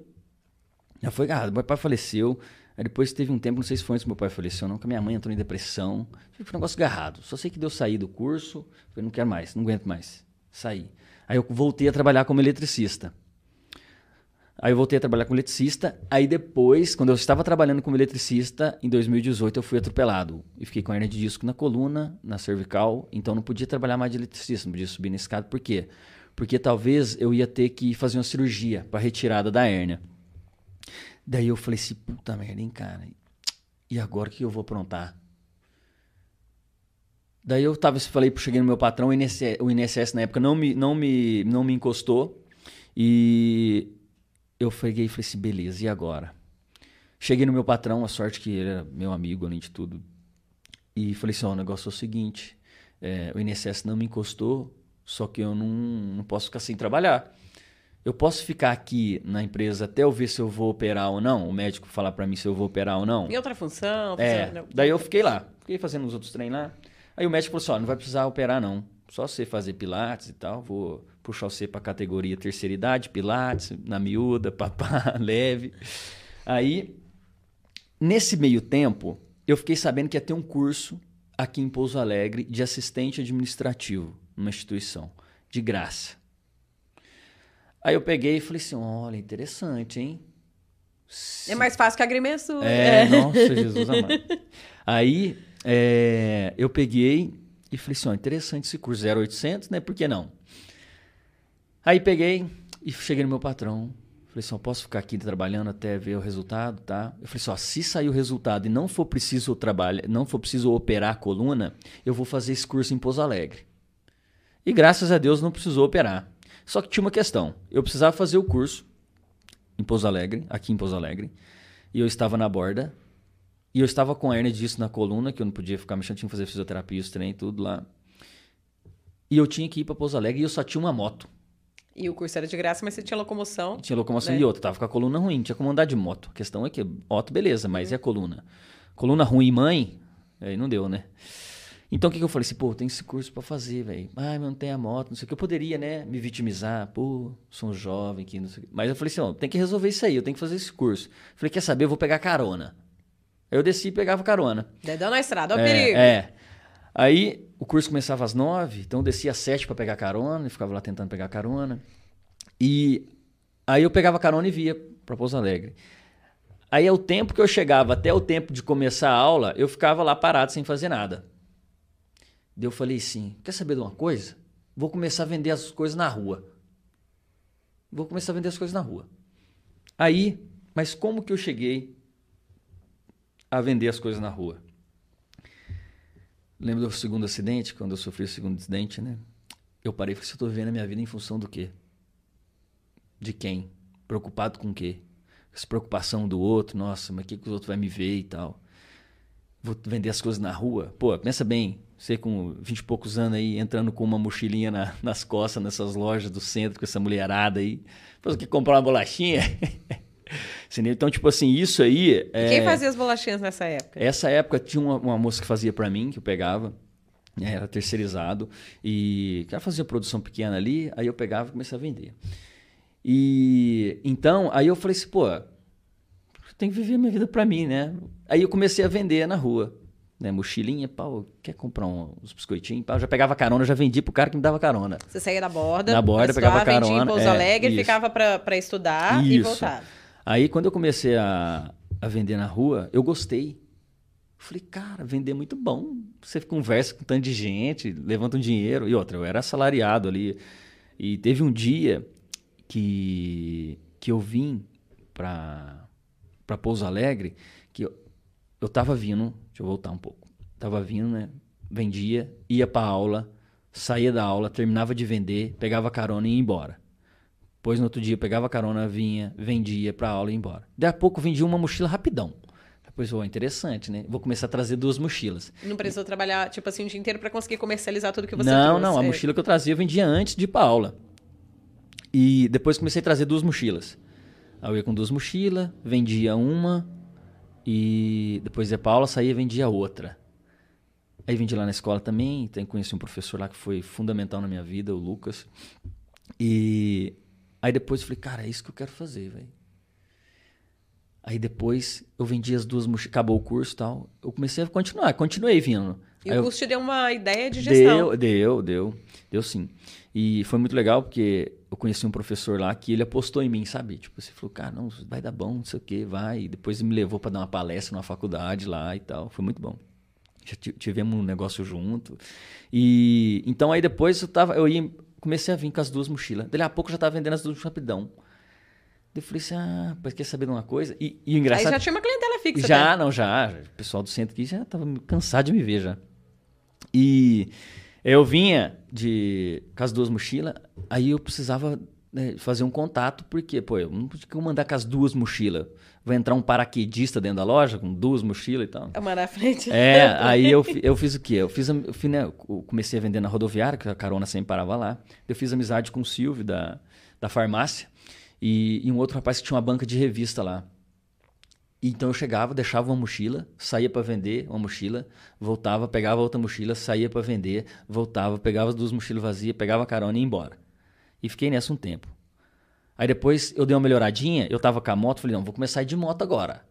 Já foi, ah, meu pai faleceu. Aí depois teve um tempo, não sei se foi antes que meu pai faleceu, não, que a minha mãe entrou em depressão. Foi um negócio agarrado. Só sei que deu sair do curso. Falei, não quero mais, não aguento mais. Saí. Aí eu voltei a trabalhar como eletricista. Aí eu voltei a trabalhar como eletricista. Aí depois, quando eu estava trabalhando como eletricista, em 2018 eu fui atropelado. E fiquei com hernia de disco na coluna, na cervical. Então não podia trabalhar mais de eletricista, não podia subir na escada. Por quê? Porque talvez eu ia ter que fazer uma cirurgia para retirada da hérnia. Daí eu falei assim, puta merda, hein, cara. E agora o que eu vou aprontar? Daí eu tava, falei, cheguei no meu patrão, o INSS, o INSS na época não me, não me, não me encostou. E eu peguei e falei assim, beleza, e agora? Cheguei no meu patrão, a sorte que ele era meu amigo, além de tudo. E falei assim, ó, oh, o negócio é o seguinte, é, o INSS não me encostou, só que eu não, não posso ficar sem trabalhar. Eu posso ficar aqui na empresa até eu ver se eu vou operar ou não? O médico falar para mim se eu vou operar ou não? Em outra função? É, função- daí eu fiquei lá. Fiquei fazendo os outros treinos lá. Aí o médico falou assim, ó, não vai precisar operar não. Só você fazer pilates e tal. Vou puxar você pra categoria terceira idade, pilates, na miúda, *laughs* papá, leve. Aí, nesse meio tempo, eu fiquei sabendo que ia ter um curso aqui em Pouso Alegre de assistente administrativo numa instituição, de graça. Aí eu peguei e falei assim, olha, interessante, hein? É mais fácil que agrimensura. É, *laughs* nossa, *laughs* Jesus amado. Aí é, eu peguei e falei assim, ó, interessante esse curso, 0800, né? Por que não? Aí peguei e cheguei no meu patrão. Falei assim, ó, posso ficar aqui trabalhando até ver o resultado, tá? Eu falei assim, ó, se sair o resultado e não for preciso trabalhar, não for preciso operar a coluna, eu vou fazer esse curso em Pouso Alegre. E graças a Deus não precisou operar. Só que tinha uma questão. Eu precisava fazer o curso em Pouso Alegre, aqui em Pouso Alegre, e eu estava na borda, e eu estava com a hernia disso na coluna, que eu não podia ficar mexendo, tinha que fazer fisioterapia, os trem, tudo lá. E eu tinha que ir para Pouso Alegre e eu só tinha uma moto. E o curso era de graça, mas você tinha locomoção. Tinha locomoção É. e outra, tava com a coluna ruim, tinha como andar de moto. A questão é que moto, beleza, mas e a coluna? Coluna ruim, mãe? Aí não deu, né? Então o que, que eu falei assim, pô, tem esse curso pra fazer, velho. Ai, mas não tem a moto, não sei o que. Eu poderia, né, me vitimizar, pô, sou um jovem aqui, não sei o que. Mas eu falei assim, ó, tem que resolver isso aí, eu tenho que fazer esse curso. Falei, quer saber, eu vou pegar carona. Aí eu desci e pegava carona. Dedão na estrada, ó é, perigo. é. Aí o curso começava às nove, então eu descia às sete pra pegar carona, e ficava lá tentando pegar carona. E aí eu pegava carona e via pra Pouso Alegre. Aí é o tempo que eu chegava até o tempo de começar a aula, eu ficava lá parado sem fazer nada. Daí eu falei assim: quer saber de uma coisa? Vou começar a vender as coisas na rua. Vou começar a vender as coisas na rua. Aí, mas como que eu cheguei a vender as coisas na rua? Lembro do segundo acidente, quando eu sofri o segundo acidente, né? Eu parei e falei, eu tô vivendo a minha vida em função do quê? De quem? Preocupado com o quê? Essa preocupação do outro, nossa, mas o que, que os outros vão me ver e tal? Vou vender as coisas na rua? Pô, pensa bem, você com 20 e poucos anos aí, entrando com uma mochilinha na- *laughs* nas costas, nessas lojas do centro, com essa mulherada aí. Depois que comprar uma bolachinha. *laughs* Então, tipo assim, isso aí. É... Quem fazia as bolachinhas nessa época? Essa época tinha uma, uma moça que fazia pra mim, que eu pegava, né, era terceirizado, e ela fazia produção pequena ali, aí eu pegava e comecei a vender. E então, aí eu falei assim, pô, tenho que viver a minha vida pra mim, né? Aí eu comecei a vender na rua, né, mochilinha, pau, quer comprar um- uns biscoitinhos, pau, já pegava carona, já vendia pro cara que me dava carona. Você saía da borda, Da borda, pegava vendia em carona, Pouso é, Alegre, isso. ficava pra estudar e Isso. voltava. Aí quando eu comecei a, a vender na rua, eu gostei. Falei, cara, vender é muito bom. Você conversa com tanto de gente, levanta um dinheiro. E outra, eu era assalariado ali. E teve um dia que, que eu vim pra Pouso Alegre, que eu, eu tava vindo, deixa eu voltar um pouco. Tava vindo, né? Vendia, ia pra aula, saía da aula, terminava de vender, pegava carona e ia embora. Depois no outro dia pegava carona, vinha, vendia pra aula e ia embora. Daí a pouco vendia uma mochila rapidão. Depois, oh, interessante, né? Vou começar a trazer duas mochilas. Não precisou trabalhar, tipo assim, o dia inteiro pra conseguir comercializar tudo que você não, trouxe. não, a mochila que eu trazia eu vendia antes de ir pra aula. E depois comecei a trazer duas mochilas. Aí eu ia com duas mochilas, vendia uma e depois ia pra aula, saía e vendia outra. Aí vendi lá na escola também, tem conheci um professor lá que foi fundamental na minha vida, o Lucas. E aí depois eu falei, cara, é isso que eu quero fazer, velho. Aí depois eu vendi as duas mochilas, acabou o curso e tal. Eu comecei a continuar, continuei vindo. E Aí o eu- curso te deu uma ideia de gestão. Deu, deu, deu. Deu sim. E foi muito legal porque eu conheci um professor lá que ele apostou em mim, sabe? Tipo, você falou, cara, não, vai dar bom, não sei o quê, vai. E depois ele me levou para dar uma palestra numa faculdade lá e tal. Foi muito bom. Já ti- tivemos um negócio junto. E então aí depois eu tava, eu ia, comecei a vir com as duas mochilas. Daí a pouco eu já tava vendendo as duas rapidão. Eu falei assim, ah, quer saber de uma coisa? E, e o Aí engraçado já tinha uma clientela fixa. já, né? não, já. O pessoal do centro aqui já tava cansado de me ver já. E eu vinha de com as duas mochilas, aí eu precisava né, fazer um contato, porque, pô, eu não podia mandar com as duas mochilas. Vai entrar um paraquedista dentro da loja com duas mochilas e tal. Uma na frente. É, *laughs* aí eu, eu fiz o quê? Eu fiz, eu fiz, né, eu comecei a vender na rodoviária, que a carona sempre parava lá. Eu fiz amizade com o Silvio da, da farmácia. E, e um outro rapaz que tinha uma banca de revista lá. Então eu chegava, deixava uma mochila, saía para vender uma mochila, voltava, pegava outra mochila, saía para vender, voltava, pegava as duas mochilas vazias, pegava a carona e ia embora. E fiquei nessa um tempo. Aí depois eu dei uma melhoradinha, eu tava com a moto, falei, não, vou começar a ir de moto agora.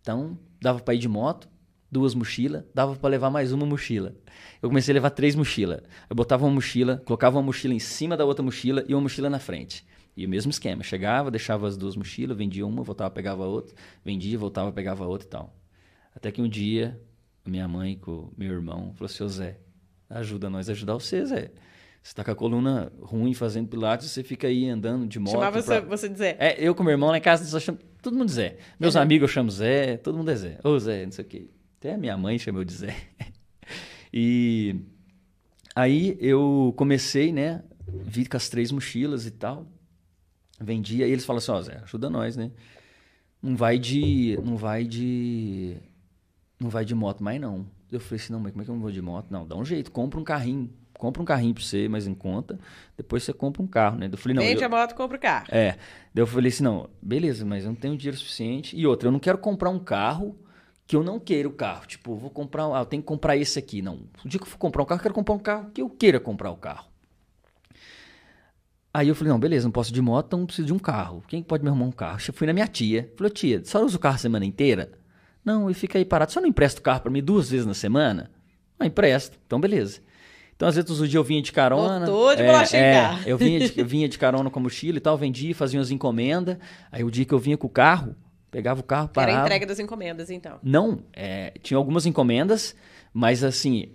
Então, dava para ir de moto, duas mochilas, dava para levar mais uma mochila. Eu comecei a levar três mochilas. Eu botava uma mochila, colocava uma mochila em cima da outra mochila e uma mochila na frente. E o mesmo esquema. Chegava, deixava as duas mochilas, vendia uma, voltava, pegava outra, vendia, voltava, pegava outra e tal. Até que um dia, minha mãe com meu irmão falou assim: Ô Zé, ajuda nós a ajudar você, Zé. Você tá com a coluna ruim fazendo pilates, você fica aí andando de moto. Chamava pra... você, você Zé. É, eu com meu irmão lá em casa, só chamo todo mundo Zé. Meus uhum. amigos eu chamo Zé, todo mundo é Zé. Ô Zé, não sei o quê. Até a minha mãe chamou de Zé. *laughs* e aí eu comecei, né? Vi com as três mochilas e tal vendia, e eles falam assim, ó, Zé, ajuda nós, né? Não vai de. Não vai de. Não vai de moto mais, não. Eu falei assim, não, mas como é que eu não vou de moto? Não, dá um jeito, compra um carrinho. Compra um carrinho pra você, mas em conta. Depois você compra um carro, né? Eu falei, não. Vende eu... a moto, compra o carro. É. Daí eu falei assim, não, beleza, mas eu não tenho dinheiro suficiente. E outra, eu não quero comprar um carro que eu não queira o carro. Tipo, vou comprar. Ah, eu tenho que comprar esse aqui. Não. O dia que eu for comprar um carro, eu quero comprar um carro que eu queira comprar o carro. Aí eu falei, não, beleza, não posso de moto, então preciso de um carro. Quem pode me arrumar um carro? Eu fui na minha tia. Falei, tia, só usa o carro a semana inteira? Não, e fica aí parado. Só não empresta o carro para mim duas vezes na semana? Ah, empresto. Então, beleza. Então, às vezes, os dias eu vinha de carona. Voltou de é, é, eu vinha de, *laughs* eu vinha de carona com a mochila e tal, vendia, fazia umas encomendas. Aí o dia que eu vinha com o carro, pegava o carro, parava. Era a entrega das encomendas, então. Não, é, tinha algumas encomendas, mas assim,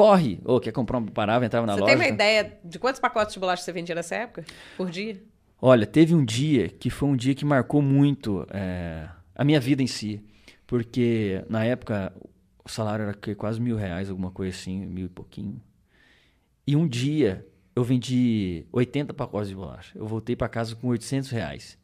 corre. Ou quer comprar um parava, entrava na você loja. Você tem uma ideia de quantos pacotes de bolacha você vendia nessa época? Por dia? Olha, teve um dia que foi um dia que marcou muito é, a minha vida em si. Porque na época o salário era quase mil reais, alguma coisa assim, mil e pouquinho. E um dia eu vendi 80 pacotes de bolacha. Eu voltei para casa com 800 reais.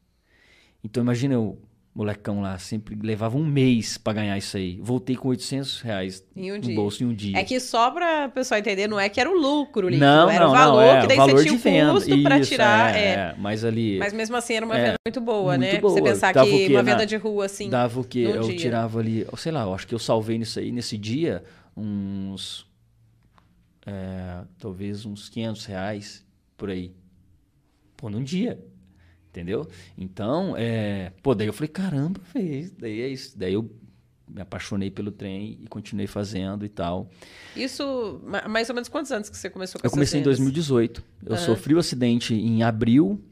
Então imagina eu molecão lá, sempre levava um mês para ganhar isso aí. Voltei com 800 reais um no bolso em um dia. É que só pra pessoal entender, não é que era o lucro líquido, não, era não, o valor, não, é, que daí valor você tinha o custo isso, pra tirar. É, é. é, mas ali... Mas mesmo assim era uma é, venda muito boa, muito né? Boa. Você pensar dava que uma venda na, de rua, assim, Dava o quê? Eu dia. tirava ali, sei lá, eu acho que eu salvei nisso aí, nesse dia, uns... É, talvez uns 500 reais, por aí. Pô, num dia. Entendeu? Então, é... pô, daí eu falei, caramba, fez. Daí é isso. Daí eu me apaixonei pelo trem e continuei fazendo e tal. Isso, mais ou menos quantos anos que você começou com Eu comecei em 2018. Eu uhum. sofri o um acidente em abril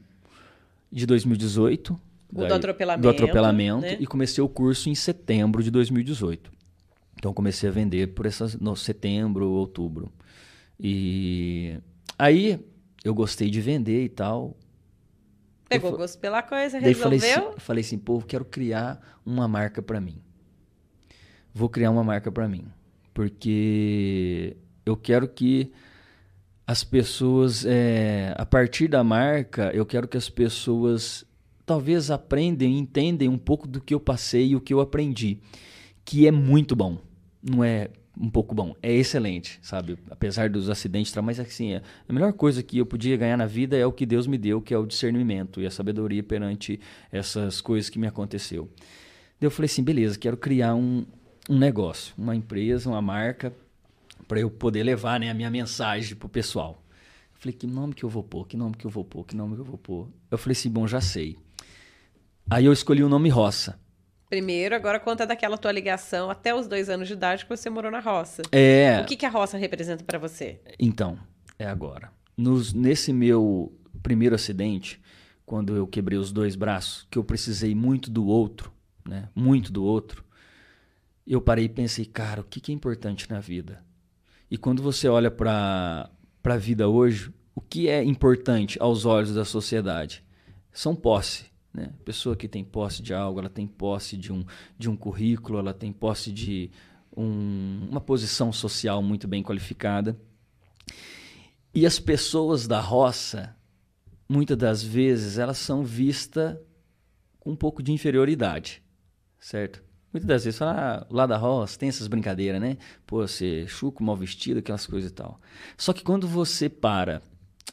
de 2018. O daí, do atropelamento. Do atropelamento. Né? E comecei o curso em setembro de 2018. Então comecei a vender por essas, no setembro, outubro. E aí eu gostei de vender e tal. Pegou eu, gosto pela coisa, resolveu. Falei assim, falei assim, pô, quero criar uma marca para mim. Vou criar uma marca para mim. Porque eu quero que as pessoas, é, a partir da marca, eu quero que as pessoas talvez aprendam e entendam um pouco do que eu passei e o que eu aprendi. Que é muito bom. Não é um pouco bom. É excelente, sabe? Apesar dos acidentes, mas assim, é, a melhor coisa que eu podia ganhar na vida é o que Deus me deu, que é o discernimento e a sabedoria perante essas coisas que me aconteceu. Daí eu falei assim, beleza, quero criar um, um negócio, uma empresa, uma marca, para eu poder levar né, a minha mensagem pro pessoal. Eu falei, que nome que eu vou pôr? Que nome que eu vou pôr? Que nome que eu vou pôr? Eu falei assim, bom, já sei. Aí eu escolhi o nome Roça. Primeiro, agora conta daquela tua ligação até os dois anos de idade que você morou na roça. É. O que, que a roça representa para você? Então, é agora. Nos, nesse meu primeiro acidente, quando eu quebrei os dois braços, que eu precisei muito do outro, né? Muito do outro. Eu parei e pensei, cara, o que, que é importante na vida? E quando você olha para a vida hoje, o que é importante aos olhos da sociedade? São posse né? Pessoa que tem posse de algo, ela tem posse de um, de um currículo, ela tem posse de um, uma posição social muito bem qualificada. E as pessoas da roça, muitas das vezes, elas são vistas com um pouco de inferioridade, certo? Muitas das vezes ah, lá da roça tem essas brincadeiras, né? Pô, você chuco, mal vestido, aquelas coisas e tal. Só que quando você para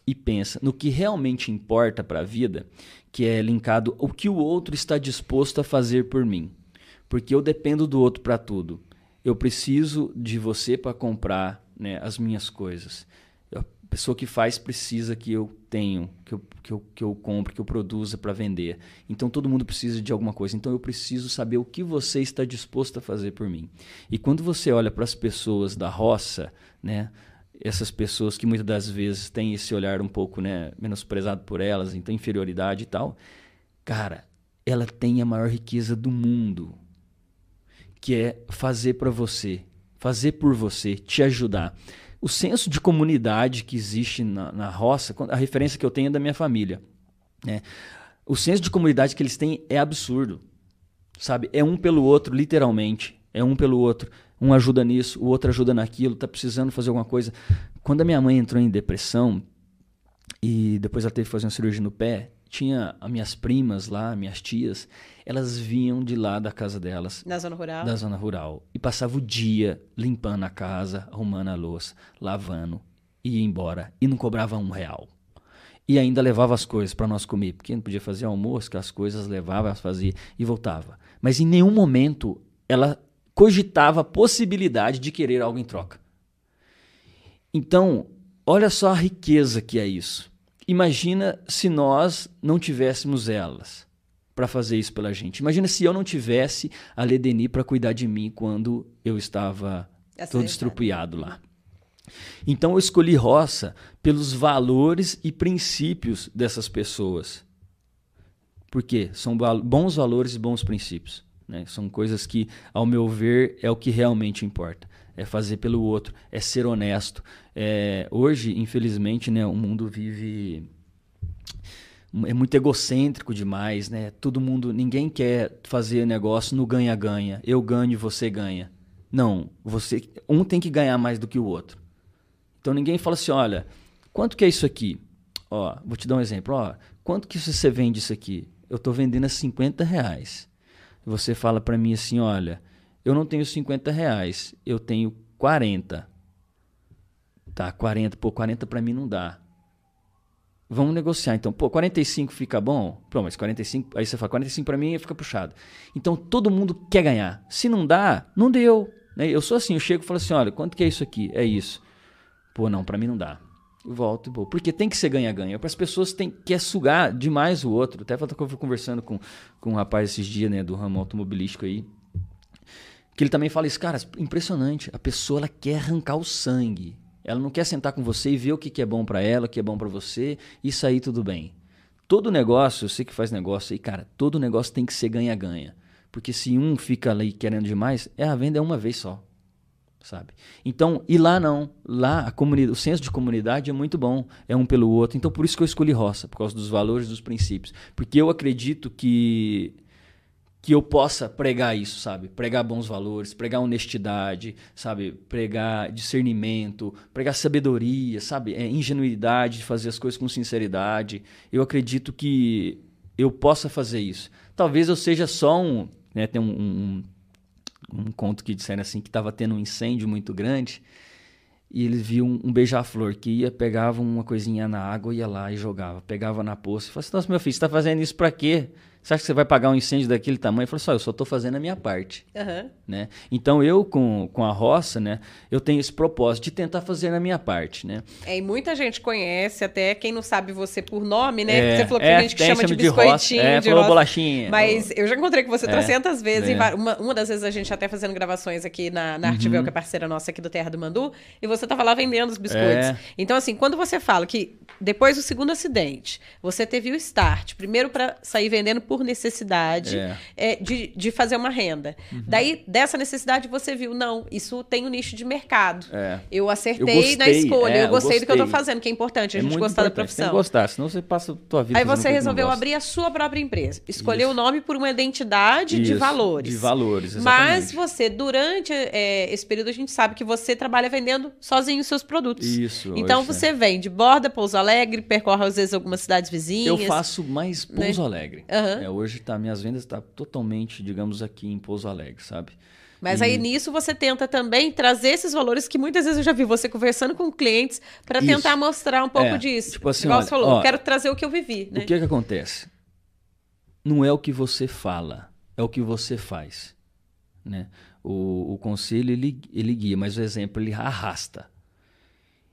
e pensa no que realmente importa para a vida, que é linkado o que o outro está disposto a fazer por mim. Porque eu dependo do outro para tudo. Eu preciso de você para comprar né, as minhas coisas. A pessoa que faz precisa que eu tenho, que eu, que eu, que eu compre, que eu produza para vender. Então todo mundo precisa de alguma coisa. Então eu preciso saber o que você está disposto a fazer por mim. E quando você olha para as pessoas da roça, né, essas pessoas que muitas das vezes têm esse olhar um pouco né, menosprezado por elas, então inferioridade e tal, cara, ela tem a maior riqueza do mundo, que é fazer para você, fazer por você, te ajudar. O senso de comunidade que existe na, na roça, a referência que eu tenho é da minha família. Né? O senso de comunidade que eles têm é absurdo. Sabe? É um pelo outro, literalmente. É um pelo outro. Um ajuda nisso, o outro ajuda naquilo, tá precisando fazer alguma coisa. Quando a minha mãe entrou em depressão e depois ela teve que fazer uma cirurgia no pé, tinha as minhas primas lá, minhas tias, elas vinham de lá da casa delas. Na zona rural? Da zona rural. E passava o dia limpando a casa, arrumando a louça, lavando, e ia embora. E não cobrava um real. E ainda levava as coisas para nós comer, porque não podia fazer almoço, que as coisas levava, fazia e voltava. Mas em nenhum momento ela cogitava a possibilidade de querer algo em troca. Então, olha só a riqueza que é isso. Imagina se nós não tivéssemos elas para fazer isso pela gente. Imagina se eu não tivesse a Ledeni para cuidar de mim quando eu estava todo estrupiado lá. Então eu escolhi roça pelos valores e princípios dessas pessoas. Por quê? São bons valores e bons princípios. Né? São coisas que, ao meu ver, é o que realmente importa. É fazer pelo outro, é ser honesto. É, hoje, infelizmente, né, o mundo vive é muito egocêntrico demais, né? Todo mundo, ninguém quer fazer negócio no ganha-ganha. Eu ganho e você ganha. Não, você, um tem que ganhar mais do que o outro. Então ninguém fala assim, olha, quanto que é isso aqui? Ó, vou te dar um exemplo. Ó, quanto que você vende isso aqui? Eu estou vendendo a 50 reais você fala para mim assim, olha, eu não tenho 50 reais, eu tenho 40. Tá, 40, pô, 40 para mim não dá. Vamos negociar. Então, pô, 45 fica bom? Pô, mas 45, aí você fala, 45 para mim fica puxado. Então, todo mundo quer ganhar. Se não dá, não deu. Né? Eu sou assim, eu chego e falo assim, olha, quanto que é isso aqui? É isso. Pô, não, para mim não dá volto e vou. Porque tem que ser ganha-ganha. Para as pessoas tem que sugar demais o outro. Até eu fui conversando com, com um rapaz esses dias, né, do ramo automobilístico aí. Que ele também fala isso, cara, impressionante. A pessoa ela quer arrancar o sangue. Ela não quer sentar com você e ver o que, que é bom para ela, o que é bom para você e sair tudo bem. Todo negócio, eu sei que faz negócio aí, cara, todo negócio tem que ser ganha-ganha. Porque se um fica ali querendo demais, é a venda é uma vez só sabe? Então, e lá não, lá a comunidade, o senso de comunidade é muito bom, é um pelo outro. Então, por isso que eu escolhi roça, por causa dos valores, dos princípios, porque eu acredito que que eu possa pregar isso, sabe? Pregar bons valores, pregar honestidade, sabe? Pregar discernimento, pregar sabedoria, sabe? É, ingenuidade de fazer as coisas com sinceridade. Eu acredito que eu possa fazer isso. Talvez eu seja só um, né, tem um, um um conto que disseram assim que estava tendo um incêndio muito grande e eles viam um, um beija-flor que ia, pegava uma coisinha na água, ia lá e jogava. Pegava na poça e falava assim, nossa, meu filho, você está fazendo isso para quê? Você acha que você vai pagar um incêndio daquele tamanho? Eu falei só, eu só estou fazendo a minha parte. Uhum. Né? Então eu, com, com a roça, né, eu tenho esse propósito de tentar fazer a minha parte. Né? É, e muita gente conhece, até quem não sabe você por nome, né? É, você falou que é, tem gente que chama de biscoitinho, de, roça, é, de roça. bolachinha. Mas eu já encontrei com você é, trocentas vezes. É. Uma, uma das vezes a gente até fazendo gravações aqui na, na Artvel, uhum. que é parceira nossa aqui do Terra do Mandu, e você tava lá vendendo os biscoitos. É. Então, assim, quando você fala que depois do segundo acidente, você teve o start, primeiro para sair vendendo por necessidade, é. É, de, de fazer uma renda. Uhum. Daí, dessa necessidade, você viu, não, isso tem um nicho de mercado. É. Eu acertei eu na escolha, é, eu, gostei eu, gostei do que eu tô fazendo, que é importante, a é gente gostar importante. da profissão. Tem que gostar, senão você passa a tua vida Aí você resolveu abrir a sua própria empresa. Escolheu o nome por uma identidade isso, de valores. De valores, exatamente. Mas você, durante é, esse período, a gente sabe que você trabalha vendendo sozinho os seus produtos. Isso. Então, você vende borda, Pouso Alegre, percorre às vezes algumas cidades vizinhas. Eu faço mais né? Pouso né? Alegre. Uhum. É, hoje tá, minhas vendas estão tá totalmente, digamos, aqui em Pouso Alegre, sabe? Mas e... aí nisso você tenta também trazer esses valores que muitas vezes eu já vi você conversando com clientes para tentar mostrar um pouco é, disso. Tipo assim, Igual olha, você falou, ó, quero trazer o que eu vivi. Né? O que, que acontece? Não é o que você fala, é o que você faz. Né? O, o conselho ele, ele guia, mas o exemplo ele arrasta.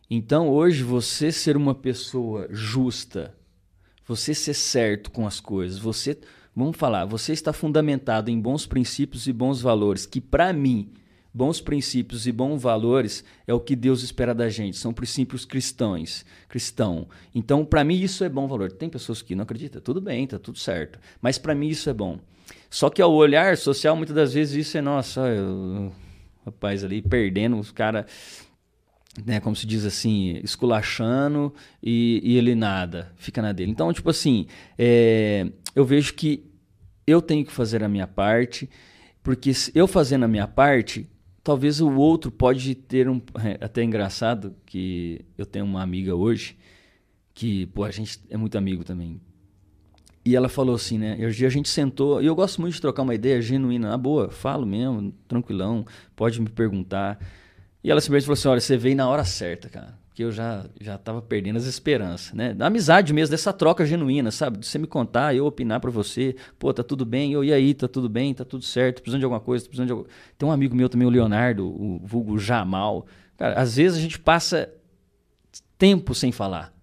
Então hoje você ser uma pessoa justa, você ser certo com as coisas, você, vamos falar, você está fundamentado em bons princípios e bons valores, que para mim, bons princípios e bons valores é o que Deus espera da gente, são princípios cristãos, cristão. Então, para mim isso é bom valor. Tem pessoas que não acreditam, tudo bem, tá tudo certo, mas para mim isso é bom. Só que ao olhar social, muitas das vezes isso é nossa, eu, rapaz ali perdendo, os cara né, como se diz assim, esculachando e, e, ele nada, fica na dele. Então, tipo assim, é, eu vejo que eu tenho que fazer a minha parte, porque eu fazendo a minha parte, talvez o outro pode ter um. *laughs* É, até engraçado que eu tenho uma amiga hoje, que, pô, a gente é muito amigo também. E ela falou assim, né? Hoje a gente sentou, e eu gosto muito de trocar uma ideia genuína, na boa, falo mesmo, tranquilão, pode me perguntar. E ela simplesmente falou assim: olha, você veio na hora certa, cara. Porque eu já, já tava perdendo as esperanças, né? Da amizade mesmo, dessa troca genuína, sabe? De você me contar, eu opinar para você, pô, tá tudo bem, eu, e aí, tá tudo bem, tá tudo certo, precisando de alguma coisa, precisando de algum... Tem um amigo meu também, o Leonardo, o vulgo Jamal. Cara, às vezes a gente passa tempo sem falar.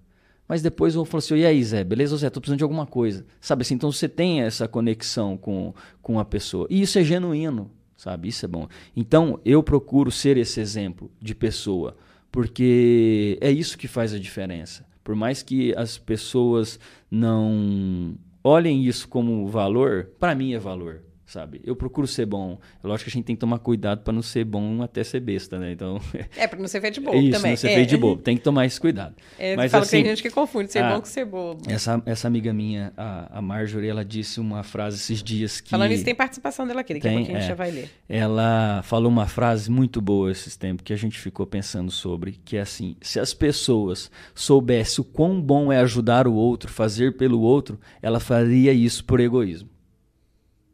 Mas depois eu falo assim, e aí, Zé, beleza, Zé, tô precisando de alguma coisa. Sabe assim, então você tem essa conexão com, com a pessoa. E isso é genuíno sabe? Isso é bom. Então, eu procuro ser esse exemplo de pessoa, porque é isso que faz a diferença. Por mais que as pessoas não olhem isso como valor, para mim é valor sabe? Eu procuro ser bom. É lógico que a gente tem que tomar cuidado para não ser bom até ser besta, né? Então. *laughs* É, para não ser feito de bobo isso, também. não ser é. feito de bobo. Tem que tomar esse cuidado. É, Mas fala assim, que tem gente que confunde ser a, bom com ser bobo. Essa, essa amiga minha, a, a Marjorie, ela disse uma frase esses dias que. Falando isso, tem participação dela aqui, daqui tem, a é, a gente já vai ler. Ela falou uma frase muito boa esses tempos que a gente ficou pensando sobre, que é assim: se as pessoas soubessem o quão bom é ajudar o outro, fazer pelo outro, ela faria isso por egoísmo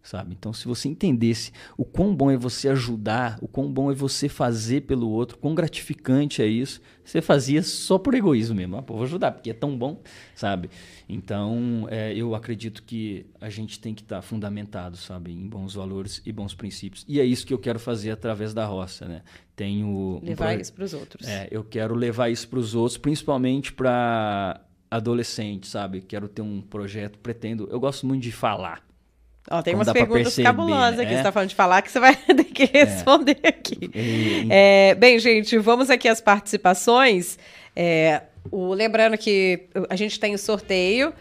sabe? Então, se você entendesse o quão bom é você ajudar, o quão bom é você fazer pelo outro, quão gratificante é isso, você fazia só por egoísmo mesmo. Ah, pô, vou ajudar, porque é tão bom, sabe? Então, é, eu acredito que a gente tem que estar tá fundamentado, sabe, em bons valores e bons princípios. E é isso que eu quero fazer através da roça, né? Tenho levar um isso para os outros. É, eu quero levar isso para os outros, principalmente para adolescentes, sabe? Quero ter um projeto, pretendo. Eu gosto muito de falar Ó, tem umas perguntas cabulosas né? aqui. Você está falando de falar que você vai *laughs* ter que é. responder é. aqui. É, bem, gente, vamos aqui às participações. É, o, lembrando que a gente tem o sorteio.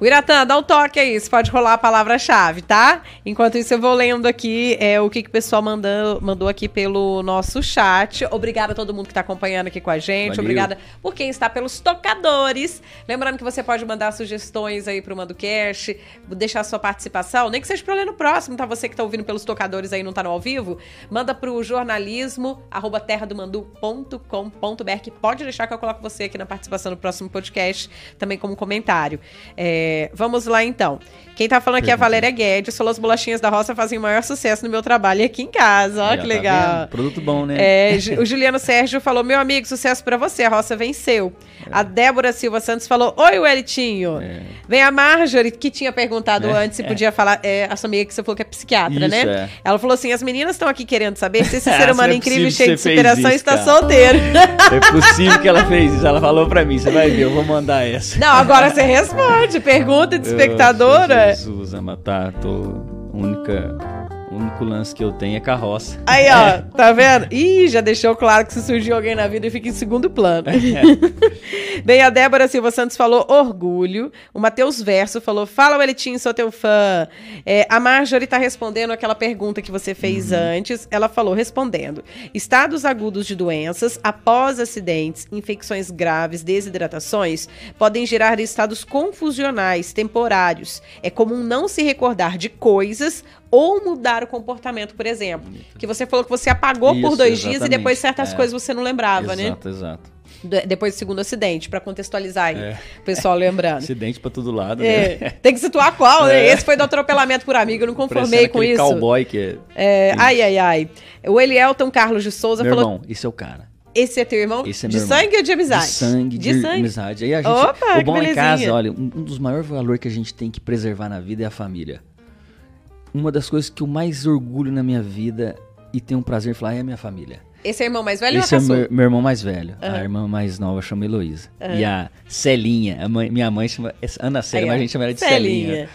O Iratã, dá um toque aí, você pode rolar a palavra-chave, tá? Enquanto isso, eu vou lendo aqui é, o que, que o pessoal mandou, mandou aqui pelo nosso chat. Obrigada a todo mundo que está acompanhando aqui com a gente. Valeu. Obrigada por quem está pelos tocadores. Lembrando que você pode mandar sugestões aí pro MandoCast, deixar sua participação, nem que seja para ler no próximo, tá? Você que está ouvindo pelos tocadores aí não está no ao vivo, manda pro jornalismo, arroba terradomandu.com.br, que pode deixar que eu coloco você aqui na participação no próximo podcast, também como comentário. É, é, vamos lá então. Quem tá falando aqui é a Valéria Guedes. Falou as bolachinhas da roça fazem o maior sucesso no meu trabalho aqui em casa. Olha que tá legal. Vendo? Produto bom, né? É, *laughs* o Juliano Sérgio falou: Meu amigo, sucesso para você. A roça venceu. É. A Débora Silva Santos falou: Oi, Welitinho. É. Vem a Marjorie, que tinha perguntado é, antes se é. podia falar. É, a sua amiga que você falou que é psiquiatra, Isso, né? Ela falou assim: As meninas estão aqui querendo saber se esse *laughs* ser humano incrível e cheio de inspiração está solteiro. É possível que ela fez isso. Ela falou para mim: Você vai ver, eu vou mandar essa. Não, agora você responde. *laughs* Pergunta de espectadora. Jesus, única único lance que eu tenho é carroça. Aí, ó, tá vendo? Ih, já deixou claro que se surgir alguém na vida, fica em segundo plano. É. *laughs* Bem, a Débora Silva Santos falou orgulho. O Matheus Verso falou: Fala, Welitinho, sou teu fã. É, a Marjorie tá respondendo aquela pergunta que você fez uhum. antes. Ela falou, respondendo: estados agudos de doenças após acidentes, infecções graves, desidratações, podem gerar estados confusionais temporários. É comum não se recordar de coisas ou mudar o comportamento, por exemplo. Que você falou que você apagou Isso, por dois exatamente. dias e depois certas é. coisas você não lembrava, exato, né? Exato, exato. de- depois do segundo acidente, pra contextualizar aí, o pessoal lembrando. Acidente pra todo lado, É, né? tem que situar qual, né? É. Esse foi do atropelamento por amigo, eu não conformei Parecendo com isso. cowboy que é... É, ai, ai, ai. O Elielton Carlos de Souza Meu falou: irmão, esse é o cara. esse é teu irmão? Esse é de irmão. sangue ou de amizade? De sangue, de, amizade. Aí a gente, Opa, o bom em belezinha. casa, olha, um, um dos maiores valores que a gente tem que preservar na vida é a família. Uma das coisas que eu mais orgulho na minha vida e tenho um prazer em falar é a minha família. Esse é irmão mais velho Esse ou é a meu, meu irmão mais velho. Aham. A irmã mais nova chama Heloísa. E a Celinha, a mãe- minha mãe chama Ana Célia, mas a gente chama ela de Celinha.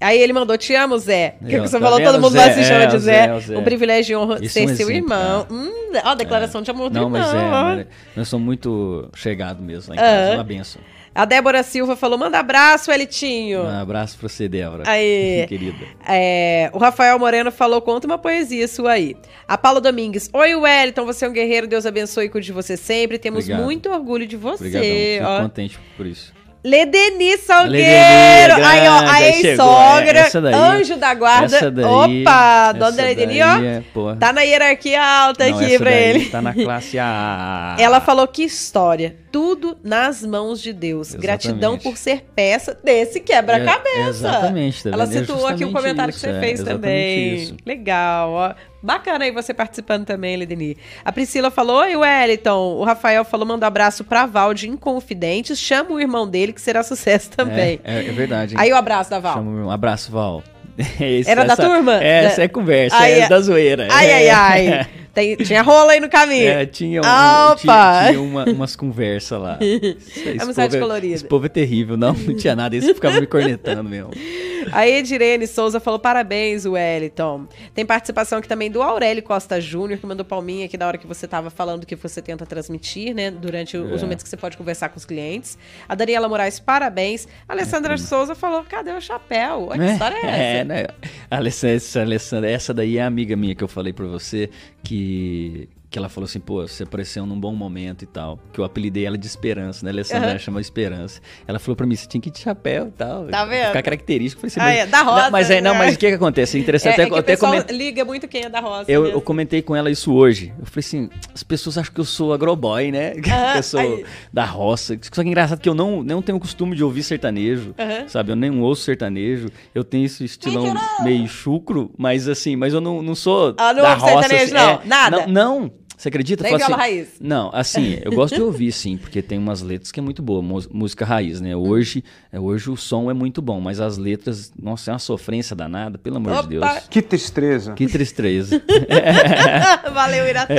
Aí ele mandou, te amo, Zé. Que Aí, ó, você tá falou, todo mundo Zé, lá se chama é, de o Zé. O Zé. Um privilégio e honra Isso é ser um seu exemplo, irmão. Hum, ó, declaração de amor do Não, mas é, irmão. mas nós somos muito chegados mesmo lá em casa. Uma benção. A Débora Silva falou, manda abraço, Elitinho. Um abraço pra você, Débora. Aí. *laughs* Querida. É, o Rafael Moreno falou, conta uma poesia sua aí. A Paula Domingues, oi Wellington, você é um guerreiro, Deus abençoe e cuide de você sempre. Temos Obrigado. muito orgulho de você. Obrigadão. Fico ó. contente por isso. Ledeni Salgueiro! Ledeni, aí, ó, a ex-sogra, é, anjo da guarda. Daí, Opa, dona Ledeni, ó, é, tá na hierarquia alta Não, aqui pra daí ele. Tá na classe A. *laughs* Ela falou que história, tudo nas mãos de Deus. Exatamente. Gratidão por ser peça desse quebra-cabeça. É, exatamente, tá Ela? É situou aqui um justamente comentário isso, que você é, fez também. isso. Legal, ó. Bacana aí você participando também, Ledeni. A Priscila falou: Oi, Wellington. O Rafael falou: manda um abraço pra Val de Inconfidentes. Chama o irmão dele, que será sucesso também. É, é, é verdade. hein? Aí o abraço da Val. Chama o um abraço, Val. *laughs* Esse- Era da turma? Essa é conversa, Aí, é da zoeira. Ai, ai, É. ai. *laughs* Tem- tinha rola aí no caminho. É, tinha, um, tinha, tinha uma- umas conversas lá. *laughs* Esse, Amizade povo é- colorida. Esse povo é terrível. Não, não tinha nada. Esse ficava me cornetando mesmo. A Edirene Souza falou: parabéns, Wellington. Tem participação aqui também do Aurélio Costa Júnior, que mandou palminha aqui da hora que você estava falando que você tenta transmitir, né? Durante os É. momentos que você pode conversar com os clientes. A Daniela Moraes, parabéns. A Alessandra Souza falou: cadê o chapéu? Olha que história é essa? É, né? Alessandra, essa, Alessandra, essa daí é a amiga minha que eu falei pra você, que, que ela falou assim, pô, você apareceu num bom momento e tal. Que eu apelidei ela de Esperança, né? A Alessandra Aham. chama Esperança. Ela falou pra mim, você tinha que ir de chapéu e tal. Tá vendo? Ficar característico. Eu falei Ah, assim, é, mas- da rosa, Não, mas, é, não, né? mas o que que acontece? É É, interessante. é até, que o até coment- liga muito quem é da roça. eu, mesmo. eu comentei com ela isso hoje. Eu falei assim, as pessoas acham que eu sou agroboy, né? *laughs* que Aham, eu sou aí. da roça. Só que é engraçado que eu não, não tenho o costume de ouvir sertanejo, Aham. sabe? Eu nem ouço sertanejo. Eu tenho esse estilão meio chucro, mas assim, mas eu não, não sou Ah, não da roça. sertanejo, assim, não? é, Nada? Não, não. Você acredita? Nem Fala viola assim, raiz? Não, assim, eu gosto de ouvir, sim, porque tem umas letras que é muito boa, música raiz, né? Hoje, é, hoje o som é muito bom, mas as letras, nossa, é uma sofrência danada, pelo amor Opa! de Deus. Que tristeza. Que tristeza. *laughs* Valeu, Iratã.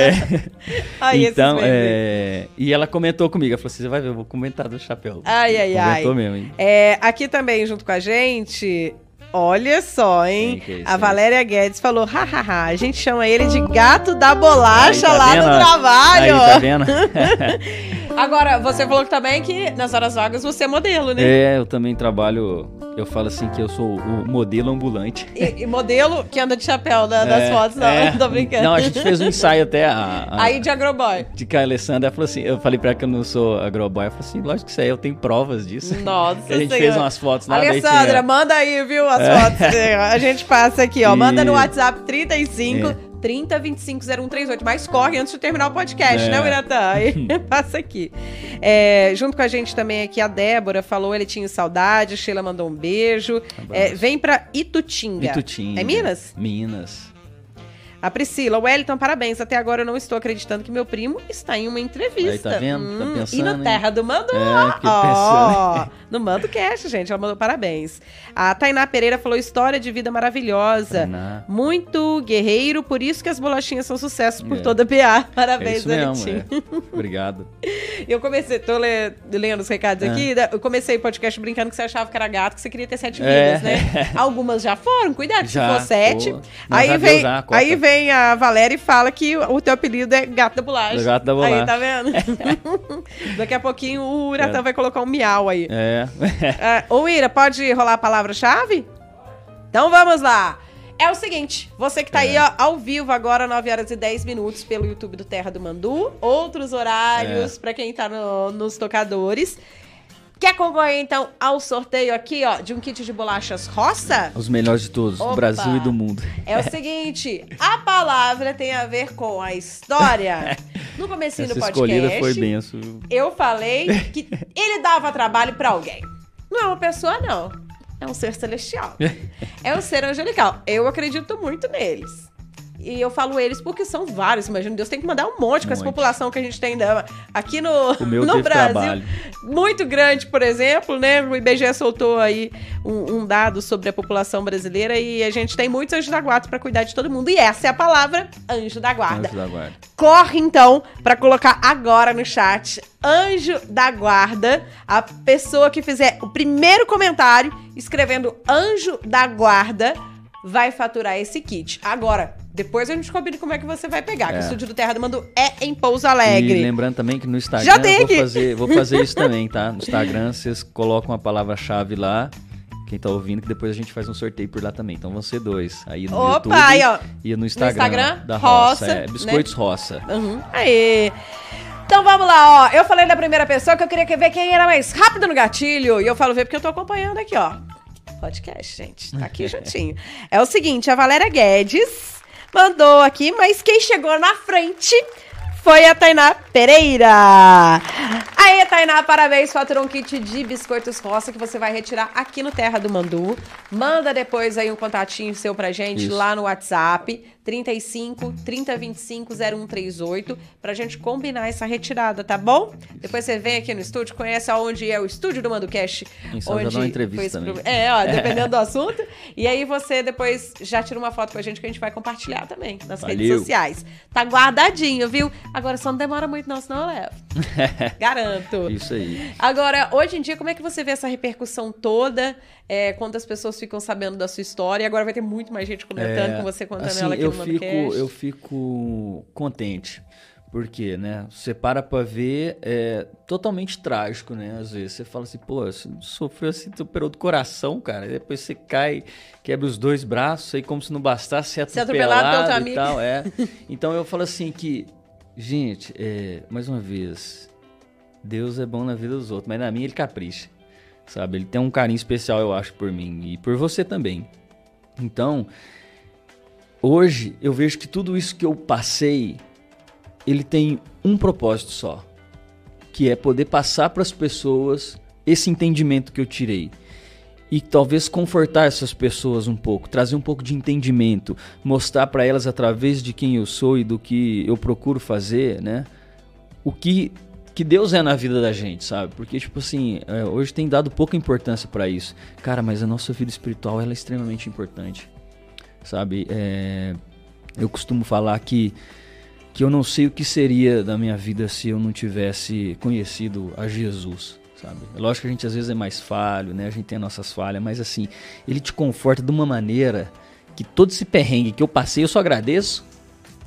Ai, É. então, é... e ela comentou comigo, ela falou assim, você vai ver, eu vou comentar do chapéu. Ai, ai, ai. Comentou mesmo, hein? É, aqui também, junto com a gente, olha só, hein? É esse a? Valéria Guedes falou, hahaha, a gente chama ele de gato da bolacha Aí, tá lá vendo? no trabalho. Aí, tá vendo? *laughs* Agora, você falou que também que nas horas vagas você é modelo, né? é, eu também trabalho, eu falo assim que eu sou o modelo ambulante. E, e modelo que anda de chapéu da- das É, fotos, não, é. *laughs* tô brincando. Não, a gente fez um ensaio até a... a- Aí de agroboy. de que a Alessandra falou assim, eu falei pra ela que eu não sou agroboy, ela falou assim, lógico que isso aí, eu tenho provas disso. Nossa Que a gente Senhora. fez umas fotos lá, daí Alessandra, tinha- manda aí, viu, as É. fotos. A gente passa aqui, ó. Manda no WhatsApp 35 É. 30 25 0138. Mas corre antes de terminar o podcast, É. né, Wiratã? Aí *laughs* *laughs* passa aqui. É, junto com a gente também aqui a Débora falou, ele tinha saudade. Sheila mandou um beijo. É, vem pra Itutinga. Itutinga. É Minas? Minas. A Priscila, Wellington, parabéns. Até agora eu não estou acreditando que meu primo está em uma entrevista. Aí, tá vendo? Tá Hum, pensando, E no hein? Terra do Mando. É, pensando. No Mando Cast, gente. Ela mandou parabéns. A Tainá Pereira falou história de vida maravilhosa. Tainá. Muito guerreiro, por isso que as bolachinhas são sucesso por É. toda a PA. É Parabéns, isso mesmo, é. *laughs* Obrigado. Eu comecei, tô le- lendo os recados É. aqui, eu comecei o podcast brincando que você achava que era gato, que você queria ter sete É. vidas, né? *laughs* Algumas já foram, cuidado, Já, se for sete. pô. Aí, vem, já aí vem a Valéria e fala que o teu apelido é gato da bolacha. Do gato da Aí, bolacha. tá vendo? *laughs* Daqui a pouquinho o Uratã vai colocar um miau aí. É. *laughs* Ah, ô, Ira, pode rolar a palavra-chave? Então vamos lá. É o seguinte, você que tá aí É. ó, ao vivo agora, 9 horas e 10 minutos, pelo YouTube do Terra do Mandu, outros É. horários pra quem tá no- nos tocadores. Quer concorrer, então, ao sorteio aqui, ó, de um kit de bolachas roça? Os melhores de todos, Opa. do Brasil e do mundo. É o seguinte, a palavra tem a ver com a história. *laughs* no comecinho Essa do escolhida podcast, foi benção. eu falei *laughs* que ele dava trabalho pra alguém. Não é uma pessoa, não. É um ser celestial. *laughs* É um ser angelical. Eu acredito muito neles. E eu falo eles porque são vários. Imagina, Deus tem que mandar um monte com essa monte. população que a gente tem da- aqui no, *laughs* no Brasil. trabalho. Muito grande, por exemplo, né? O IBGE soltou aí um, um dado sobre a população brasileira e a gente tem muitos anjos da guarda pra cuidar de todo mundo. E essa é a palavra anjo da guarda. Anjo da guarda. Corre então pra colocar agora no chat anjo da guarda, a pessoa que fizer o primeiro comentário escrevendo anjo da guarda vai faturar esse kit. Agora, depois a gente combina como é que você vai pegar, que É. o estúdio do Terra do Mando é em Pouso Alegre. E lembrando também que no Instagram Já tem vou fazer, vou fazer isso *laughs* também, tá? No Instagram vocês colocam a palavra-chave lá. Quem tá ouvindo, que depois a gente faz um sorteio por lá também. Então vão ser dois. Aí no Opa, YouTube aí, ó. e no Instagram, Instagram, da Roça, Roça. é, né? Biscoitos Roça. Uhum. Aê! Então vamos lá, ó. Eu falei da primeira pessoa que eu queria ver quem era mais rápido no gatilho. E eu falo ver porque eu tô acompanhando aqui, ó. Podcast, gente. Tá aqui *laughs* juntinho. É o seguinte, a Valéria Guedes mandou aqui, mas quem chegou na frente foi a Tainá Pereira. Aí, Tainá, parabéns. Faturou um kit de biscoitos roça que você vai retirar aqui no Terra do Mandu. Manda depois aí um contatinho seu pra gente Isso. lá no WhatsApp. 35 3025 0138 pra gente combinar essa retirada, tá bom? Depois você vem aqui no estúdio, conhece aonde é o estúdio do Manducast. Quem sabe já dá uma entrevista foi É, ó, dependendo do assunto. E aí você depois já tira uma foto com a gente que a gente vai compartilhar também nas redes Valeu. sociais. Tá guardadinho, viu? Agora só não demora muito não, senão eu levo. *laughs* Garanto. Isso aí. Agora, hoje em dia, como é que você vê essa repercussão toda? É, quantas pessoas ficam sabendo da sua história? E agora vai ter muito mais gente comentando É, com você contando assim, ela aqui eu no fico, eu fico contente. Porque, né? Você para pra ver, é totalmente trágico, né? Às vezes você fala assim, pô, você sofreu assim, superou do coração, cara. E depois você cai, quebra os dois braços, aí como se não bastasse ser Ser atropelado pelo atropelado teu e tal, é. *laughs* Então eu falo assim que, gente, é, mais uma vez, Deus é bom na vida dos outros, mas na minha ele capricha, sabe? Ele tem um carinho especial, eu acho, por mim e por você também. Então, hoje eu vejo que tudo isso que eu passei, ele tem um propósito só, que é poder passar para as pessoas esse entendimento que eu tirei. E talvez confortar essas pessoas um pouco, trazer um pouco de entendimento, mostrar para elas através de quem eu sou e do que eu procuro fazer, né? O que que Deus é na vida da gente, sabe? Porque tipo assim, é, hoje tem dado pouca importância para isso. Cara, mas a nossa vida espiritual ela é extremamente importante sabe? É, eu costumo falar que, que eu não sei o que seria da minha vida se eu não tivesse conhecido a Jesus, sabe? Lógico que a gente às vezes é mais falho, né? A gente tem as nossas falhas, mas assim, ele te conforta de uma maneira que todo esse perrengue que eu passei, eu só agradeço.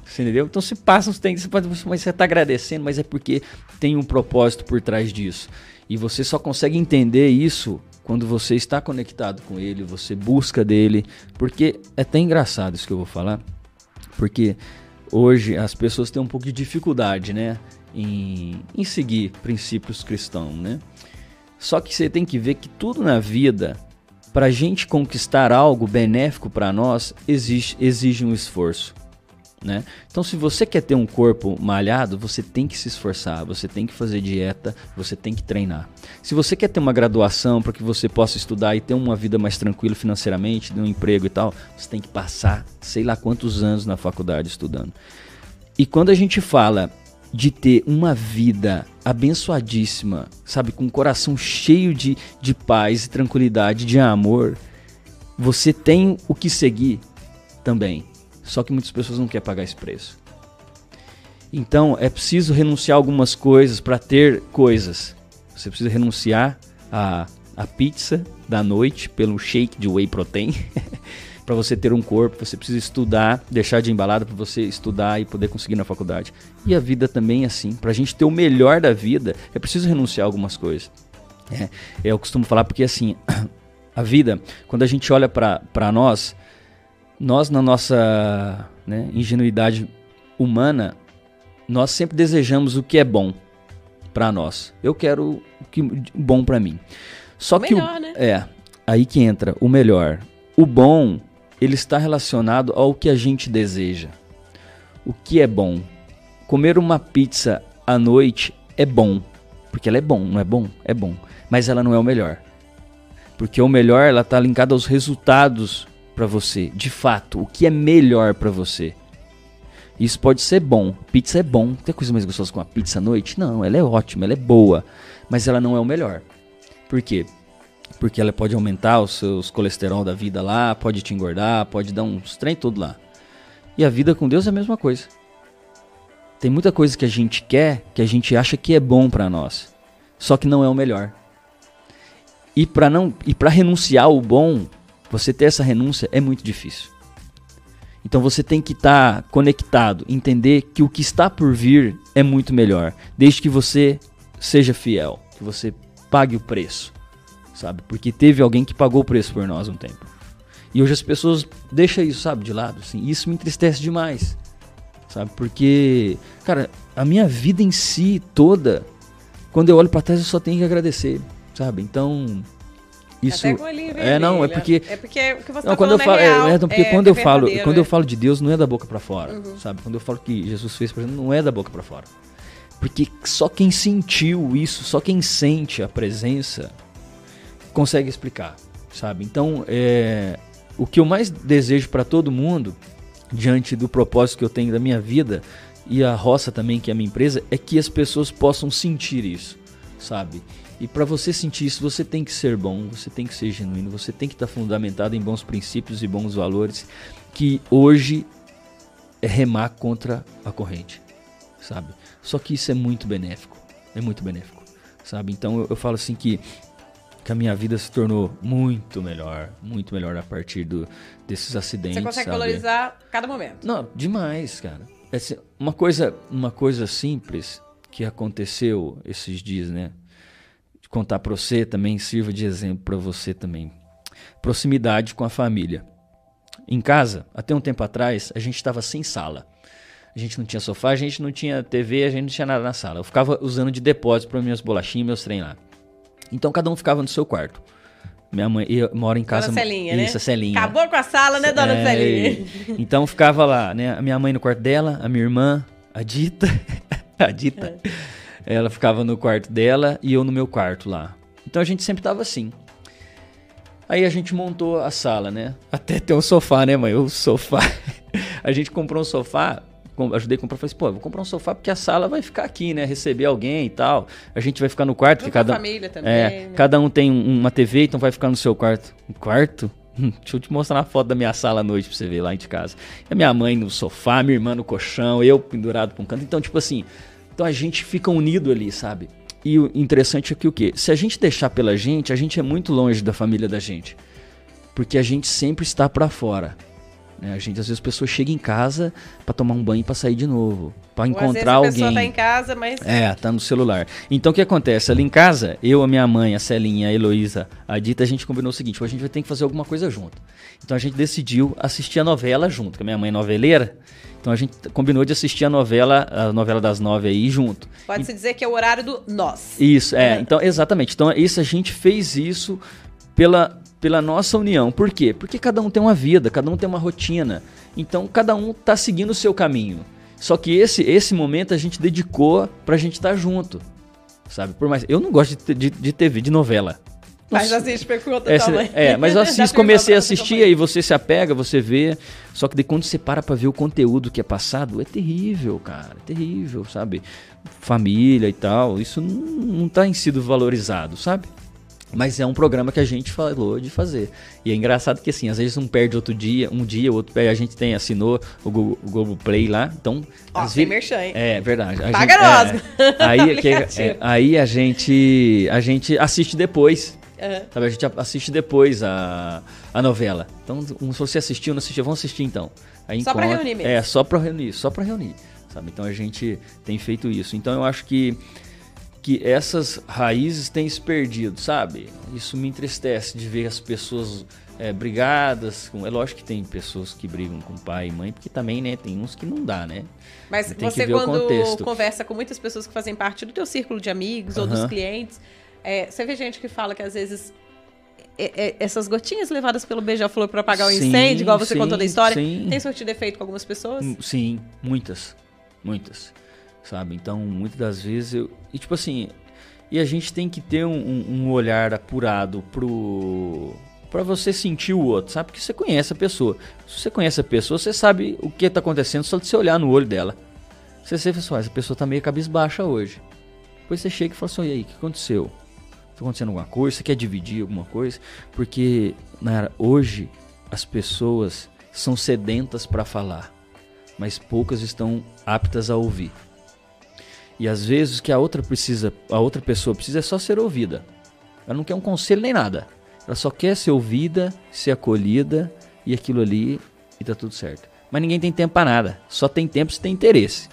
Você entendeu? Então se passa uns tempos, mas você tá agradecendo, mas é porque tem um propósito por trás disso. E você só consegue entender isso quando você está conectado com ele, você busca dele, porque é até engraçado isso que eu vou falar, porque hoje as pessoas têm um pouco de dificuldade, né, em, em seguir princípios cristãos, né? Só que você tem que ver que tudo na vida, para a gente conquistar algo benéfico para nós, exige, exige um esforço. Né? Então, se você quer ter um corpo malhado, você tem que se esforçar, você tem que fazer dieta, você tem que treinar. Se você quer ter uma graduação para que você possa estudar e ter uma vida mais tranquila financeiramente, ter um emprego e tal, você tem que passar sei lá quantos anos na faculdade estudando. E quando a gente fala de ter uma vida abençoadíssima, sabe, com um coração cheio de, de paz e tranquilidade, de amor, você tem o que seguir também. Só que muitas pessoas não querem pagar esse preço. Então é preciso renunciar algumas coisas para ter coisas. Você precisa renunciar a, a pizza da noite pelo shake de whey protein. *laughs* para você ter um corpo, você precisa estudar, deixar de embalada para você estudar e poder conseguir na faculdade. E a vida também é assim. Para a gente ter o melhor da vida, é preciso renunciar a algumas coisas. É, eu costumo falar porque assim, *clears throat* a vida, quando a gente olha para nós, nós na nossa né, ingenuidade humana, nós sempre desejamos o que é bom para nós. Eu quero o que bom para mim. Só O que melhor, o, né? é aí que entra o melhor. O bom ele está relacionado ao que a gente deseja. O que é bom comer uma pizza à noite é bom. Porque ela é bom, não é bom? É bom. Mas ela não é o melhor. Porque o melhor, ela tá linkada aos resultados para você. De fato, o que é melhor para você. Isso pode ser bom. Pizza é bom. Tem coisa mais gostosa com a pizza à noite? Não, ela é ótima, ela é boa. Mas ela não é o melhor. Por quê? Porque ela pode aumentar os seus colesterol da vida lá, pode te engordar, pode dar uns trem todo lá. E a vida com Deus é a mesma coisa. Tem muita coisa que a gente quer, que a gente acha que é bom para nós, só que não é o melhor. E para não e para renunciar ao bom, você ter essa renúncia é muito difícil. Então você tem que estar tá conectado, entender que o que está por vir é muito melhor, desde que você seja fiel, que você pague o preço, sabe? Porque teve alguém que pagou o preço por nós um tempo. E hoje as pessoas deixam isso, sabe, de lado, assim. Isso me entristece demais sabe? Porque, cara, a minha vida em si toda, quando eu olho para trás, eu só tenho que agradecer, sabe? Então, isso é não é porque é porque o que você não, tá quando eu falo é, real, é, é porque quando eu falo quando eu falo de Deus não é da boca para fora Uhum. sabe quando eu falo que Jesus fez por exemplo não é da boca para fora porque só quem sentiu isso só quem sente a presença consegue explicar sabe então é, o que eu mais desejo para todo mundo diante do propósito que eu tenho da minha vida e a roça também, que é a minha empresa, é que as pessoas possam sentir isso, sabe? E para você sentir isso, você tem que ser bom, você tem que ser genuíno, você tem que estar fundamentado em bons princípios e bons valores, que hoje é remar contra a corrente, sabe? Só que isso é muito benéfico, é muito benéfico, sabe? Então eu, eu falo assim que que a minha vida se tornou muito melhor, muito melhor a partir do, desses acidentes. Você consegue sabe? valorizar cada momento. Não, demais, cara. Assim, uma coisa, uma coisa simples que aconteceu esses dias, né? De contar para você também sirva de exemplo para você também. Proximidade com a família. Em casa, até um tempo atrás, a gente estava sem sala. A gente não tinha sofá, a gente não tinha TV, a gente não tinha nada na sala. Eu ficava usando de depósito para minhas bolachinhas, meus trem lá. Então cada um ficava no seu quarto. Minha mãe eu moro em casa. Dona Celinha, isso, né? a Celinha. Acabou com a sala, né, dona É, Celinha? Então ficava lá, né? A minha mãe no quarto dela, a minha irmã, a Dita. *laughs* a Dita. Ela ficava no quarto dela e eu no meu quarto lá. Então a gente sempre tava assim. Aí a gente montou a sala, né? Até ter um sofá, né, mãe? O sofá. *laughs* a gente comprou um sofá, ajudei a comprar. Falei assim, pô, vou comprar um sofá porque a sala vai ficar aqui, né? Receber alguém e tal. A gente vai ficar no quarto, que Junto com a cada, família também, é, né? cada um tem um- uma TV, então vai ficar no seu quarto. Um quarto? *laughs* Deixa eu te mostrar uma foto da minha sala à noite pra você ver lá de casa. A minha mãe no sofá, minha irmã no colchão, eu pendurado pra um canto. Então, tipo assim, então a gente fica unido ali, sabe? E o interessante é que o quê? Se a gente deixar pela gente, a gente é muito longe da família da gente. Porque a gente sempre está pra fora. Né? A gente, às vezes, a pessoa chega em casa pra tomar um banho e pra sair de novo. Vezes encontrar a pessoa alguém. tá em casa, mas É, tá no celular. Então o que acontece? Ali em casa, eu, a minha mãe, a Celinha, a Heloísa, a Dita, a gente combinou o seguinte: hoje a gente vai ter que fazer alguma coisa junto. Então a gente decidiu assistir a novela junto, que a minha mãe é noveleira. Então a gente combinou de assistir a novela, a novela das nove aí junto. pode-se dizer que é o horário do nós. Isso, é. Então, exatamente. Então, isso a gente fez isso pela, pela nossa união. Por quê? Porque cada um tem uma vida, cada um tem uma rotina. Então, cada um tá seguindo o seu caminho. Só que esse, esse momento a gente dedicou pra gente estar junto. Sabe? Por mais. Eu não gosto de, de, de TV, de novela. Mas assiste conta É, também. é, mas *laughs* eu assisto, comecei a assistir, aí você se apega, você vê. Só que daí quando você para pra ver o conteúdo que é passado, é terrível, cara. É terrível, sabe? Família e tal, isso não, não tá em sido valorizado, sabe? Mas é um programa que a gente falou de fazer. E é engraçado que assim, às vezes um perde outro dia, um dia, o outro perde. A gente tem, assinou o Google, o Google Play lá, então... Ó, vezes- merchan, hein? É, verdade. A Paga gente- nós. é, aí, que- Aplicativo. *laughs* é, aí a gente a gente assiste depois. Aham. Sabe, a gente assiste depois a, a novela. Então, se você assistiu, não assistiu, vamos assistir então. Aí Só pra encontra- reunir mesmo. É, só pra reunir, só pra reunir. Sabe? Então a gente tem feito isso. Então eu acho que, que essas raízes têm se perdido, sabe? Isso me entristece de ver as pessoas é, brigadas. É lógico que tem pessoas que brigam com pai e mãe, porque também, né, tem uns que não dá, né? Mas Tem você, quando conversa com muitas pessoas que fazem parte do teu círculo de amigos ou dos clientes, é, você vê gente que fala que às vezes é- é- essas gotinhas levadas pelo beija-flor para apagar o incêndio, igual você sim, contou da história, sim. tem surtido efeito com algumas pessoas? Hum, Sim, muitas. Muitas. Sabe? Então, muitas das vezes eu. E tipo assim, e a gente tem que ter um, um olhar apurado pro. Pra você sentir o outro, sabe? Porque você conhece a pessoa. Se você conhece a pessoa, você sabe o que tá acontecendo só de você olhar no olho dela. Você sempre fala assim, essa pessoa tá meio cabisbaixa hoje. Depois você chega e fala assim, e aí, o que aconteceu? Tá acontecendo alguma coisa? Você quer dividir alguma coisa? Porque, Nara, hoje as pessoas são sedentas para falar, mas poucas estão aptas a ouvir. E às vezes o que a outra precisa, a outra pessoa precisa é só ser ouvida. Ela não quer um conselho nem nada. Ela só quer ser ouvida, ser acolhida e aquilo ali e tá tudo certo. Mas ninguém tem tempo para nada. Só tem tempo se tem interesse.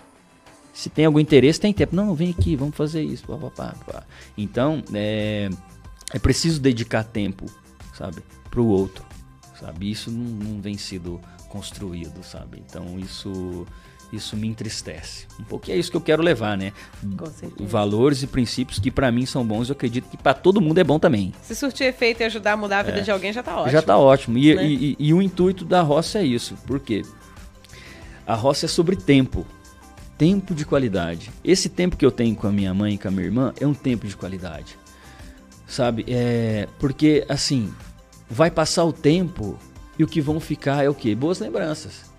Se tem algum interesse, tem tempo. Não, vem aqui, vamos fazer isso. Pá, pá, pá, então, é, é preciso dedicar tempo, sabe, para o outro, sabe? Isso não, não vem sido construído, sabe? Então, isso isso me entristece. Um pouco é isso que eu quero levar, né? Valores e princípios que para mim são bons, eu acredito que para todo mundo é bom também. Se surtir efeito e ajudar a mudar a vida é. de alguém, já tá ótimo. Já tá ótimo. E, né? e, e, e, o intuito da roça é isso. Por quê? A roça é sobre tempo. Tempo de qualidade. Esse tempo que eu tenho com a minha mãe e com a minha irmã é um tempo de qualidade. Sabe? É, porque, assim, vai passar o tempo e o que vão ficar é o quê? Boas lembranças.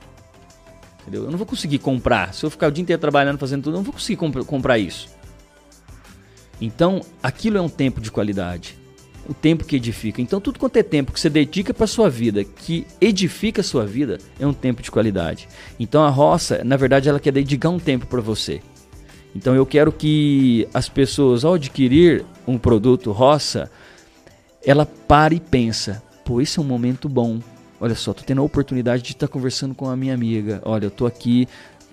Entendeu? Eu não vou conseguir comprar. Se eu ficar o dia inteiro trabalhando, fazendo tudo, eu não vou conseguir comp comprar isso. Então, aquilo é um tempo de qualidade. O tempo que edifica. Então, tudo quanto é tempo que você dedica para sua vida, que edifica a sua vida, é um tempo de qualidade. Então, a roça, na verdade, ela quer dedicar um tempo para você. Então, eu quero que as pessoas, ao adquirir um produto roça, ela pare e pensa: pô, esse é um momento bom Olha só, tô tendo a oportunidade de estar tá conversando com a minha amiga. Olha, eu tô aqui,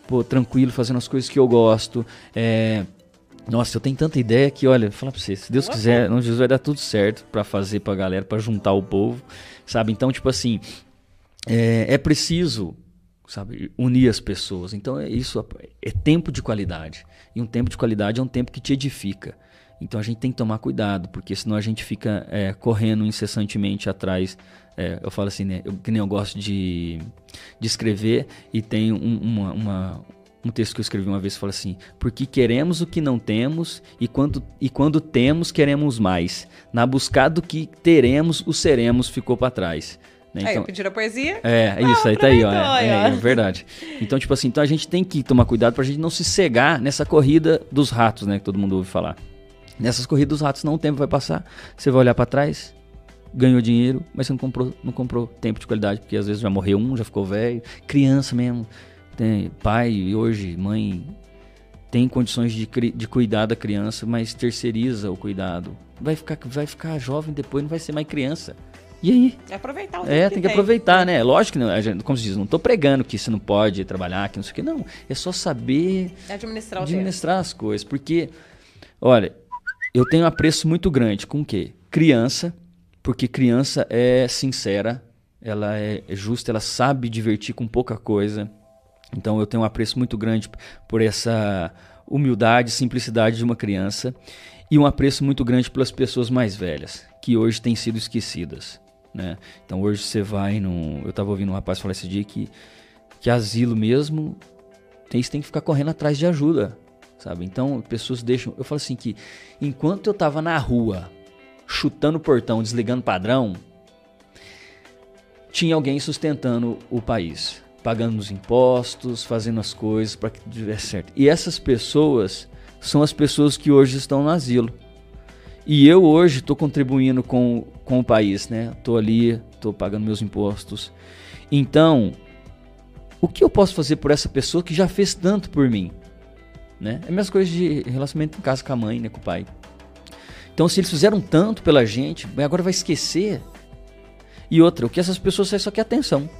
pô, tranquilo, fazendo as coisas que eu gosto. É, nossa, eu tenho tanta ideia que, olha, falar pra você, se Deus quiser, não Jesus vai dar tudo certo para fazer pra galera, para juntar o povo, sabe? Então, tipo assim, é, é, preciso, sabe, unir as pessoas. Então, é isso, é tempo de qualidade. E um tempo de qualidade é um tempo que te edifica. Então, a gente tem que tomar cuidado, porque senão a gente fica é, correndo incessantemente atrás é, eu falo assim, né? Eu, que nem eu gosto de, de escrever e tem um, uma, uma, um texto que eu escrevi uma vez que fala assim: Porque queremos o que não temos e quando, e quando temos, queremos mais. Na buscada do que teremos, o seremos ficou para trás. Né? Então, aí, pediram a poesia? É, ah, isso aí tá aí, ó. É, é, é, verdade. Então, tipo assim, então a gente tem que tomar cuidado pra gente não se cegar nessa corrida dos ratos, né? Que todo mundo ouve falar. Nessas corridas dos ratos, não o tempo vai passar. Você vai olhar para trás, ganhou dinheiro, mas você não comprou, não comprou tempo de qualidade, porque às vezes já morreu um, já ficou velho. Criança mesmo, tem pai hoje, mãe, tem condições de, de cuidar da criança, mas terceiriza o cuidado. Vai ficar, vai ficar jovem depois, não vai ser mais criança. E aí? É aproveitar o É, tem que, aproveitar, né? Lógico que, não, como se diz, não tô pregando que você não pode trabalhar, que não sei o que. Não, é só saber administrar, administrar as coisas. Porque, olha, eu tenho um apreço muito grande com o quê? Criança porque criança é sincera, ela é justa, ela sabe divertir com pouca coisa. Então eu tenho um apreço muito grande por essa humildade, simplicidade de uma criança e um apreço muito grande pelas pessoas mais velhas, que hoje têm sido esquecidas. Né? Então hoje você vai no. Eu estava ouvindo um rapaz falar esse dia que, que asilo mesmo tem, você tem que ficar correndo atrás de ajuda. Sabe? Então pessoas deixam. Eu falo assim que enquanto eu estava na rua chutando o portão, desligando padrão, tinha alguém sustentando o país, pagando os impostos, fazendo as coisas para que tivesse certo. E essas pessoas são as pessoas que hoje estão no asilo. E eu hoje estou contribuindo com, com o país, né? Estou ali, estou pagando meus impostos. Então, o que eu posso fazer por essa pessoa que já fez tanto por mim? Né? É a mesma coisa de relacionamento em casa com a mãe, né, com o pai. Então, se eles fizeram tanto pela gente, agora vai esquecer. E outra, o que essas pessoas só quer atenção.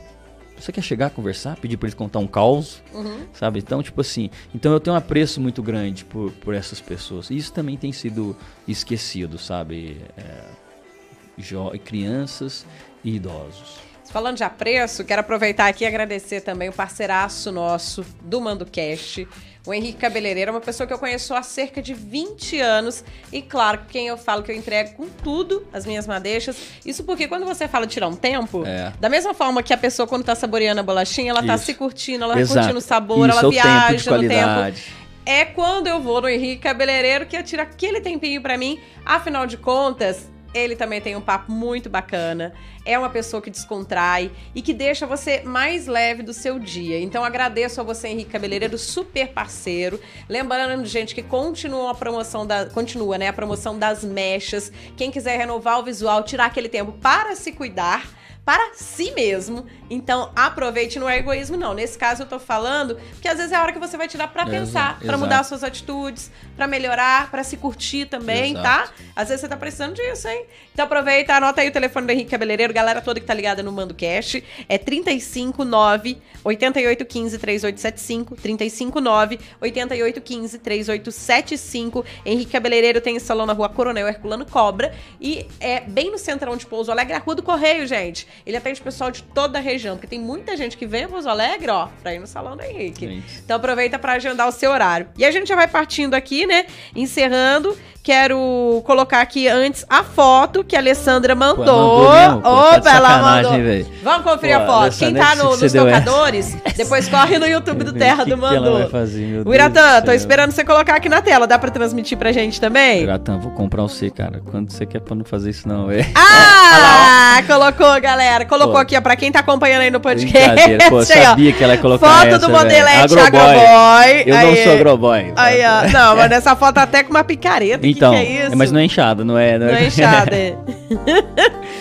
Você quer chegar, conversar, pedir para eles contar um caos, uhum. sabe? Então, tipo assim, então eu tenho um apreço muito grande por, por essas pessoas. E isso também tem sido esquecido, sabe? É, crianças e idosos. Falando de apreço, quero aproveitar aqui e agradecer também o parceiraço nosso do MandoCast, o Henrique Cabeleireiro é uma pessoa que eu conheço há cerca de 20 anos. E claro, quem eu falo que eu entrego com tudo as minhas madeixas. Isso porque quando você fala tirar um tempo, é. da mesma forma que a pessoa, quando tá saboreando a bolachinha, ela tá Isso. tá se curtindo, ela tá Exato. curtindo o sabor, Isso, ela é viaja tempo no tempo. é quando eu vou no Henrique Cabeleireiro que eu tiro aquele tempinho pra mim. Afinal de contas, ele também tem um papo muito bacana. É uma pessoa que descontrai e que deixa você mais leve do seu dia. Então agradeço a você, Henrique Cabeleireiro, super parceiro. Lembrando, gente, que continua a promoção da. Continua, né? A promoção das mechas. Quem quiser renovar o visual, tirar aquele tempo para se cuidar para si mesmo. Então, aproveite, não é egoísmo, não. Nesse caso, eu tô falando que às vezes é a hora que você vai tirar para pensar, para mudar suas atitudes, para melhorar, para se curtir também, Exato. tá? Às vezes você tá precisando disso, hein? Então aproveita, anota aí o telefone do Henrique Cabeleireiro, galera toda que tá ligada no Mando Cash, é 359 8815 3875, 359 8815 3875. Henrique Cabeleireiro tem salão na Rua Coronel Herculano Cobra e é bem no centrão de Pouso Alegre, a Rua do Correio, gente. Ele atende pessoal de toda a região, porque tem muita gente que vem a Pouso Alegre, ó, pra ir no salão do Henrique. Então aproveita para agendar o seu horário. E a gente já vai partindo aqui, né? Encerrando. Quero colocar aqui antes a foto que a Alessandra mandou. Pô, mesmo, pô, Opa, tá ela mandou. Véio. Vamos conferir pô, a foto. Quem tá no, nos tocadores, depois corre no YouTube do Terra do Mandou. Que o Iratã, tô esperando você colocar aqui na tela. Dá pra transmitir pra gente também? Iratã, vou comprar o C, cara. Quando você quer pra não fazer isso, não, é. Ah, *laughs* colocou, galera. Colocou pô. aqui, ó, pra quem tá acompanhando aí no podcast. Pô, sabia que ela ia colocar Foto essa, do modelete Agroboy. Agroboy. Eu aí. não sou Agroboy. Aí, ó. Não, mas nessa foto até com uma picareta. *laughs* Então, que é isso? mas não é inchado, não é? Não é, não é é.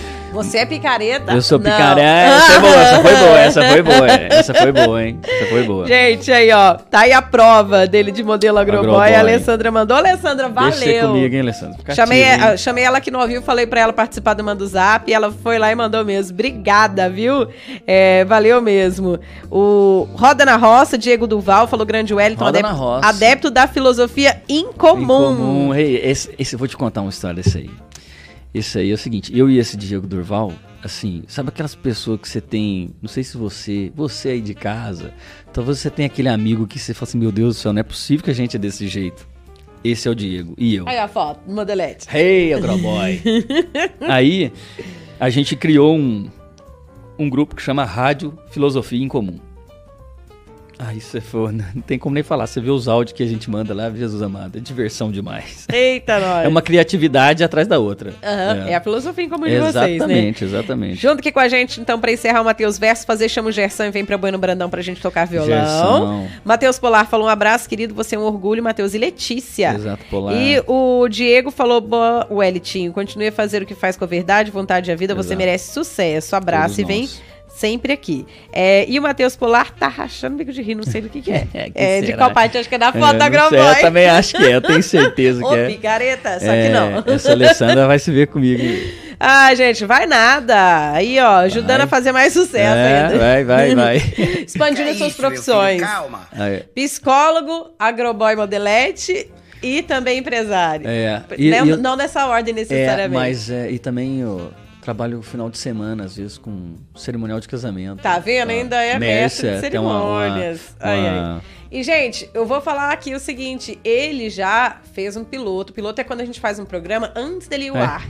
*laughs* Você é picareta? Eu sou picareta. Essa, é essa foi boa, essa foi boa. *laughs* Essa foi boa, hein? Essa foi boa. Gente, aí, ó. Tá aí a prova dele de modelo agroboy. agroboy. A Alessandra mandou. Alessandra, valeu. Deixa comigo, hein, Alessandra? Fica chamei, ativo, chamei ela aqui no ouvido, falei pra ela participar do Mando Zap. E ela foi lá e mandou mesmo. Obrigada, viu? É, valeu mesmo. O Roda na Roça, Diego Duval, falou grande Wellington. Roda adepto, na roça. adepto da filosofia incomum. Incomum. Hey, esse, esse, vou te contar uma história desse aí. Isso aí é o seguinte, eu e esse Diego Durval, assim, sabe aquelas pessoas que você tem, não sei se você, você aí de casa, talvez você tenha aquele amigo que você fala assim, meu Deus do céu, não é possível que a gente é desse jeito. Esse é o Diego e eu. Aí a foto, modelete. Hey, Agroboy. *laughs* aí a gente criou um, um grupo que chama Rádio Filosofia em Comum. Ah, isso é foda. Não tem como nem falar. Você vê os áudios que a gente manda lá, Jesus amado. É diversão demais. Eita, *laughs* nós. É uma criatividade atrás da outra. Uhum. É. é. a filosofia em comum de exatamente, vocês, né? Exatamente, exatamente. Junto aqui com a gente, então, pra encerrar o Matheus Verso, fazer chama o Gerson e vem pra Bueno Brandão pra gente tocar violão. Matheus Polar falou um abraço, querido. Você é um orgulho, Matheus e Letícia. Exato, Polar. E o Diego falou, boa, o Elitinho, continue a fazer o que faz com a verdade, vontade e a vida. Exato. Você merece sucesso. Abraço Todos e vem... Nós sempre aqui. É, e o Matheus Polar tá rachando bico de rir, não sei do que, que é. é, *laughs* que é de qual parte? Acho que é da foto é, da Groboy. Eu também acho que é, eu tenho *laughs* certeza que Ô, é. picareta, só que não. Essa Alessandra vai se ver comigo. *laughs* Ah, gente, vai nada. Aí, ó, ajudando vai. a fazer mais sucesso é, ainda. Vai, vai, vai. Expandindo é suas profissões. calma. Psicólogo, agroboy modelete e também empresário. É. E, não, e, não nessa ordem necessariamente. É, mas, é, e também... o Trabalho final de semana, às vezes, com cerimonial de casamento. Tá vendo? Tá? Ainda é mestre de cerimônias. Uma, uma, uma... E, gente, eu vou falar aqui o seguinte: ele já fez um piloto. O piloto é quando a gente faz um programa antes dele ir ao é. ar.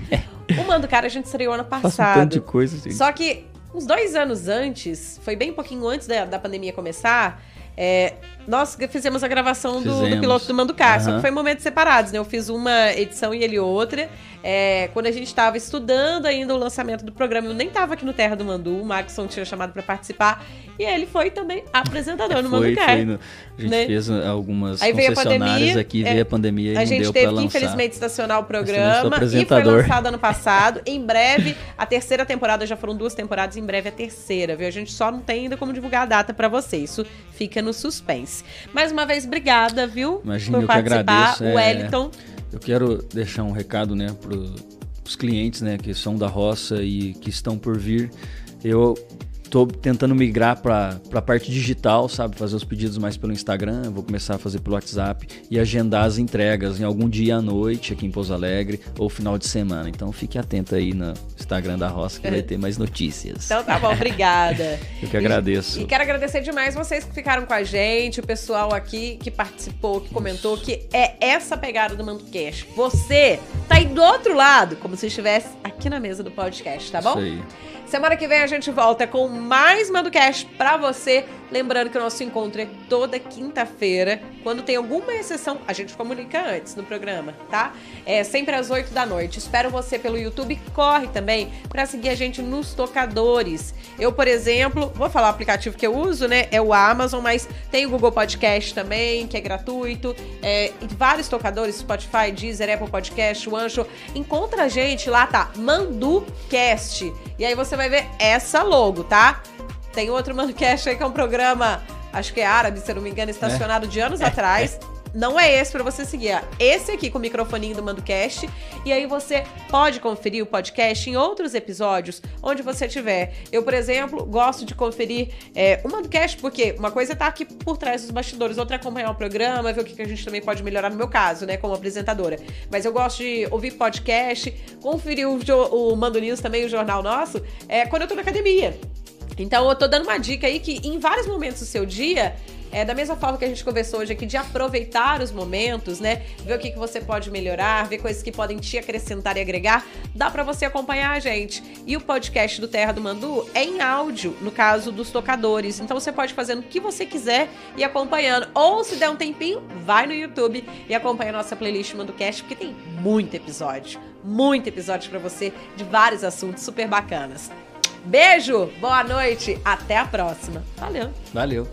O Mando Cara a gente estreou ano passado. Um tanto de coisa, gente. Só que uns dois anos antes, foi bem pouquinho antes da, da pandemia começar, é, nós fizemos a gravação do, do, piloto do Mando Car, uhum. só que foi em momentos separados, né? Eu fiz uma edição e ele outra. É, quando a gente estava estudando ainda o lançamento do programa, eu nem estava aqui no Terra do Mandu, o Maxson tinha chamado para participar. E ele foi também apresentador no foi, Manducar. Foi no, a gente né? fez algumas Aí veio a pandemia, aqui, veio a pandemia A gente teve que, lançar. infelizmente, estacionar o programa. E foi lançado ano passado. em *laughs* breve, a terceira temporada, já foram duas temporadas, em breve a terceira, viu? A gente só não tem ainda como divulgar a data para vocês. Isso fica no suspense. Mais uma vez, obrigada, viu? Imagina, por participar. Agradeço, o Wellington. Eu quero deixar um recado, né, para os clientes, né, que são da roça e que estão por vir. Eu Tô tentando migrar para a parte digital, sabe? Fazer os pedidos mais pelo Instagram. Vou começar a fazer pelo WhatsApp e agendar as entregas em algum dia à noite aqui em Pouso Alegre ou final de semana. Então fique atento aí no Instagram da Roça que vai ter mais notícias. Então tá bom, obrigada. *laughs* Eu que agradeço. E, e, quero agradecer demais vocês que ficaram com a gente, o pessoal aqui que participou, que comentou, Isso. que é essa pegada do Mando Cash. Você tá aí do outro lado, como se estivesse aqui na mesa do podcast, tá bom? Isso aí. Semana que vem a gente volta com mais Mando Cash pra você. Lembrando que o nosso encontro é toda quinta-feira. Quando tem alguma exceção, a gente comunica antes no programa, tá? É sempre às 8 da noite. Espero você pelo YouTube. Corre também para seguir a gente nos tocadores. Eu, por exemplo, vou falar o aplicativo que eu uso, né? É o Amazon, mas tem o Google Podcast também, que é gratuito. É, vários tocadores, Spotify, Deezer, Apple Podcast, o Ancho. Encontra a gente lá, tá? ManduCast. E aí você vai ver essa logo, tá? Tem outro ManduCast aí que é um programa, acho que é árabe, se eu não me engano, estacionado é. de anos é. atrás. Não é esse para você seguir, é esse aqui com o microfoninho do MandoCast. E aí você pode conferir o podcast em outros episódios, onde você tiver. Eu, por exemplo, gosto de conferir é, o MandoCast, porque uma coisa é estar tá aqui por trás dos bastidores, outra é acompanhar o programa, ver o que a gente também pode melhorar no meu caso, né, como apresentadora. Mas eu gosto de ouvir podcast, conferir o, o Mando News também, o jornal nosso, é, quando eu tô na academia. Então eu tô dando uma dica aí que em vários momentos do seu dia, é, da mesma forma que a gente conversou hoje aqui, de aproveitar os momentos, né? Ver o que, que você pode melhorar, ver coisas que podem te acrescentar e agregar, dá para você acompanhar a gente. E o podcast do Terra do Mandu é em áudio, no caso dos tocadores. Então você pode fazer o que você quiser e acompanhando. Ou se der um tempinho, vai no YouTube e acompanha a nossa playlist ManduCast, porque tem muito episódio. Muito episódio para você de vários assuntos super bacanas. Beijo, boa noite, até a próxima. Valeu. Valeu.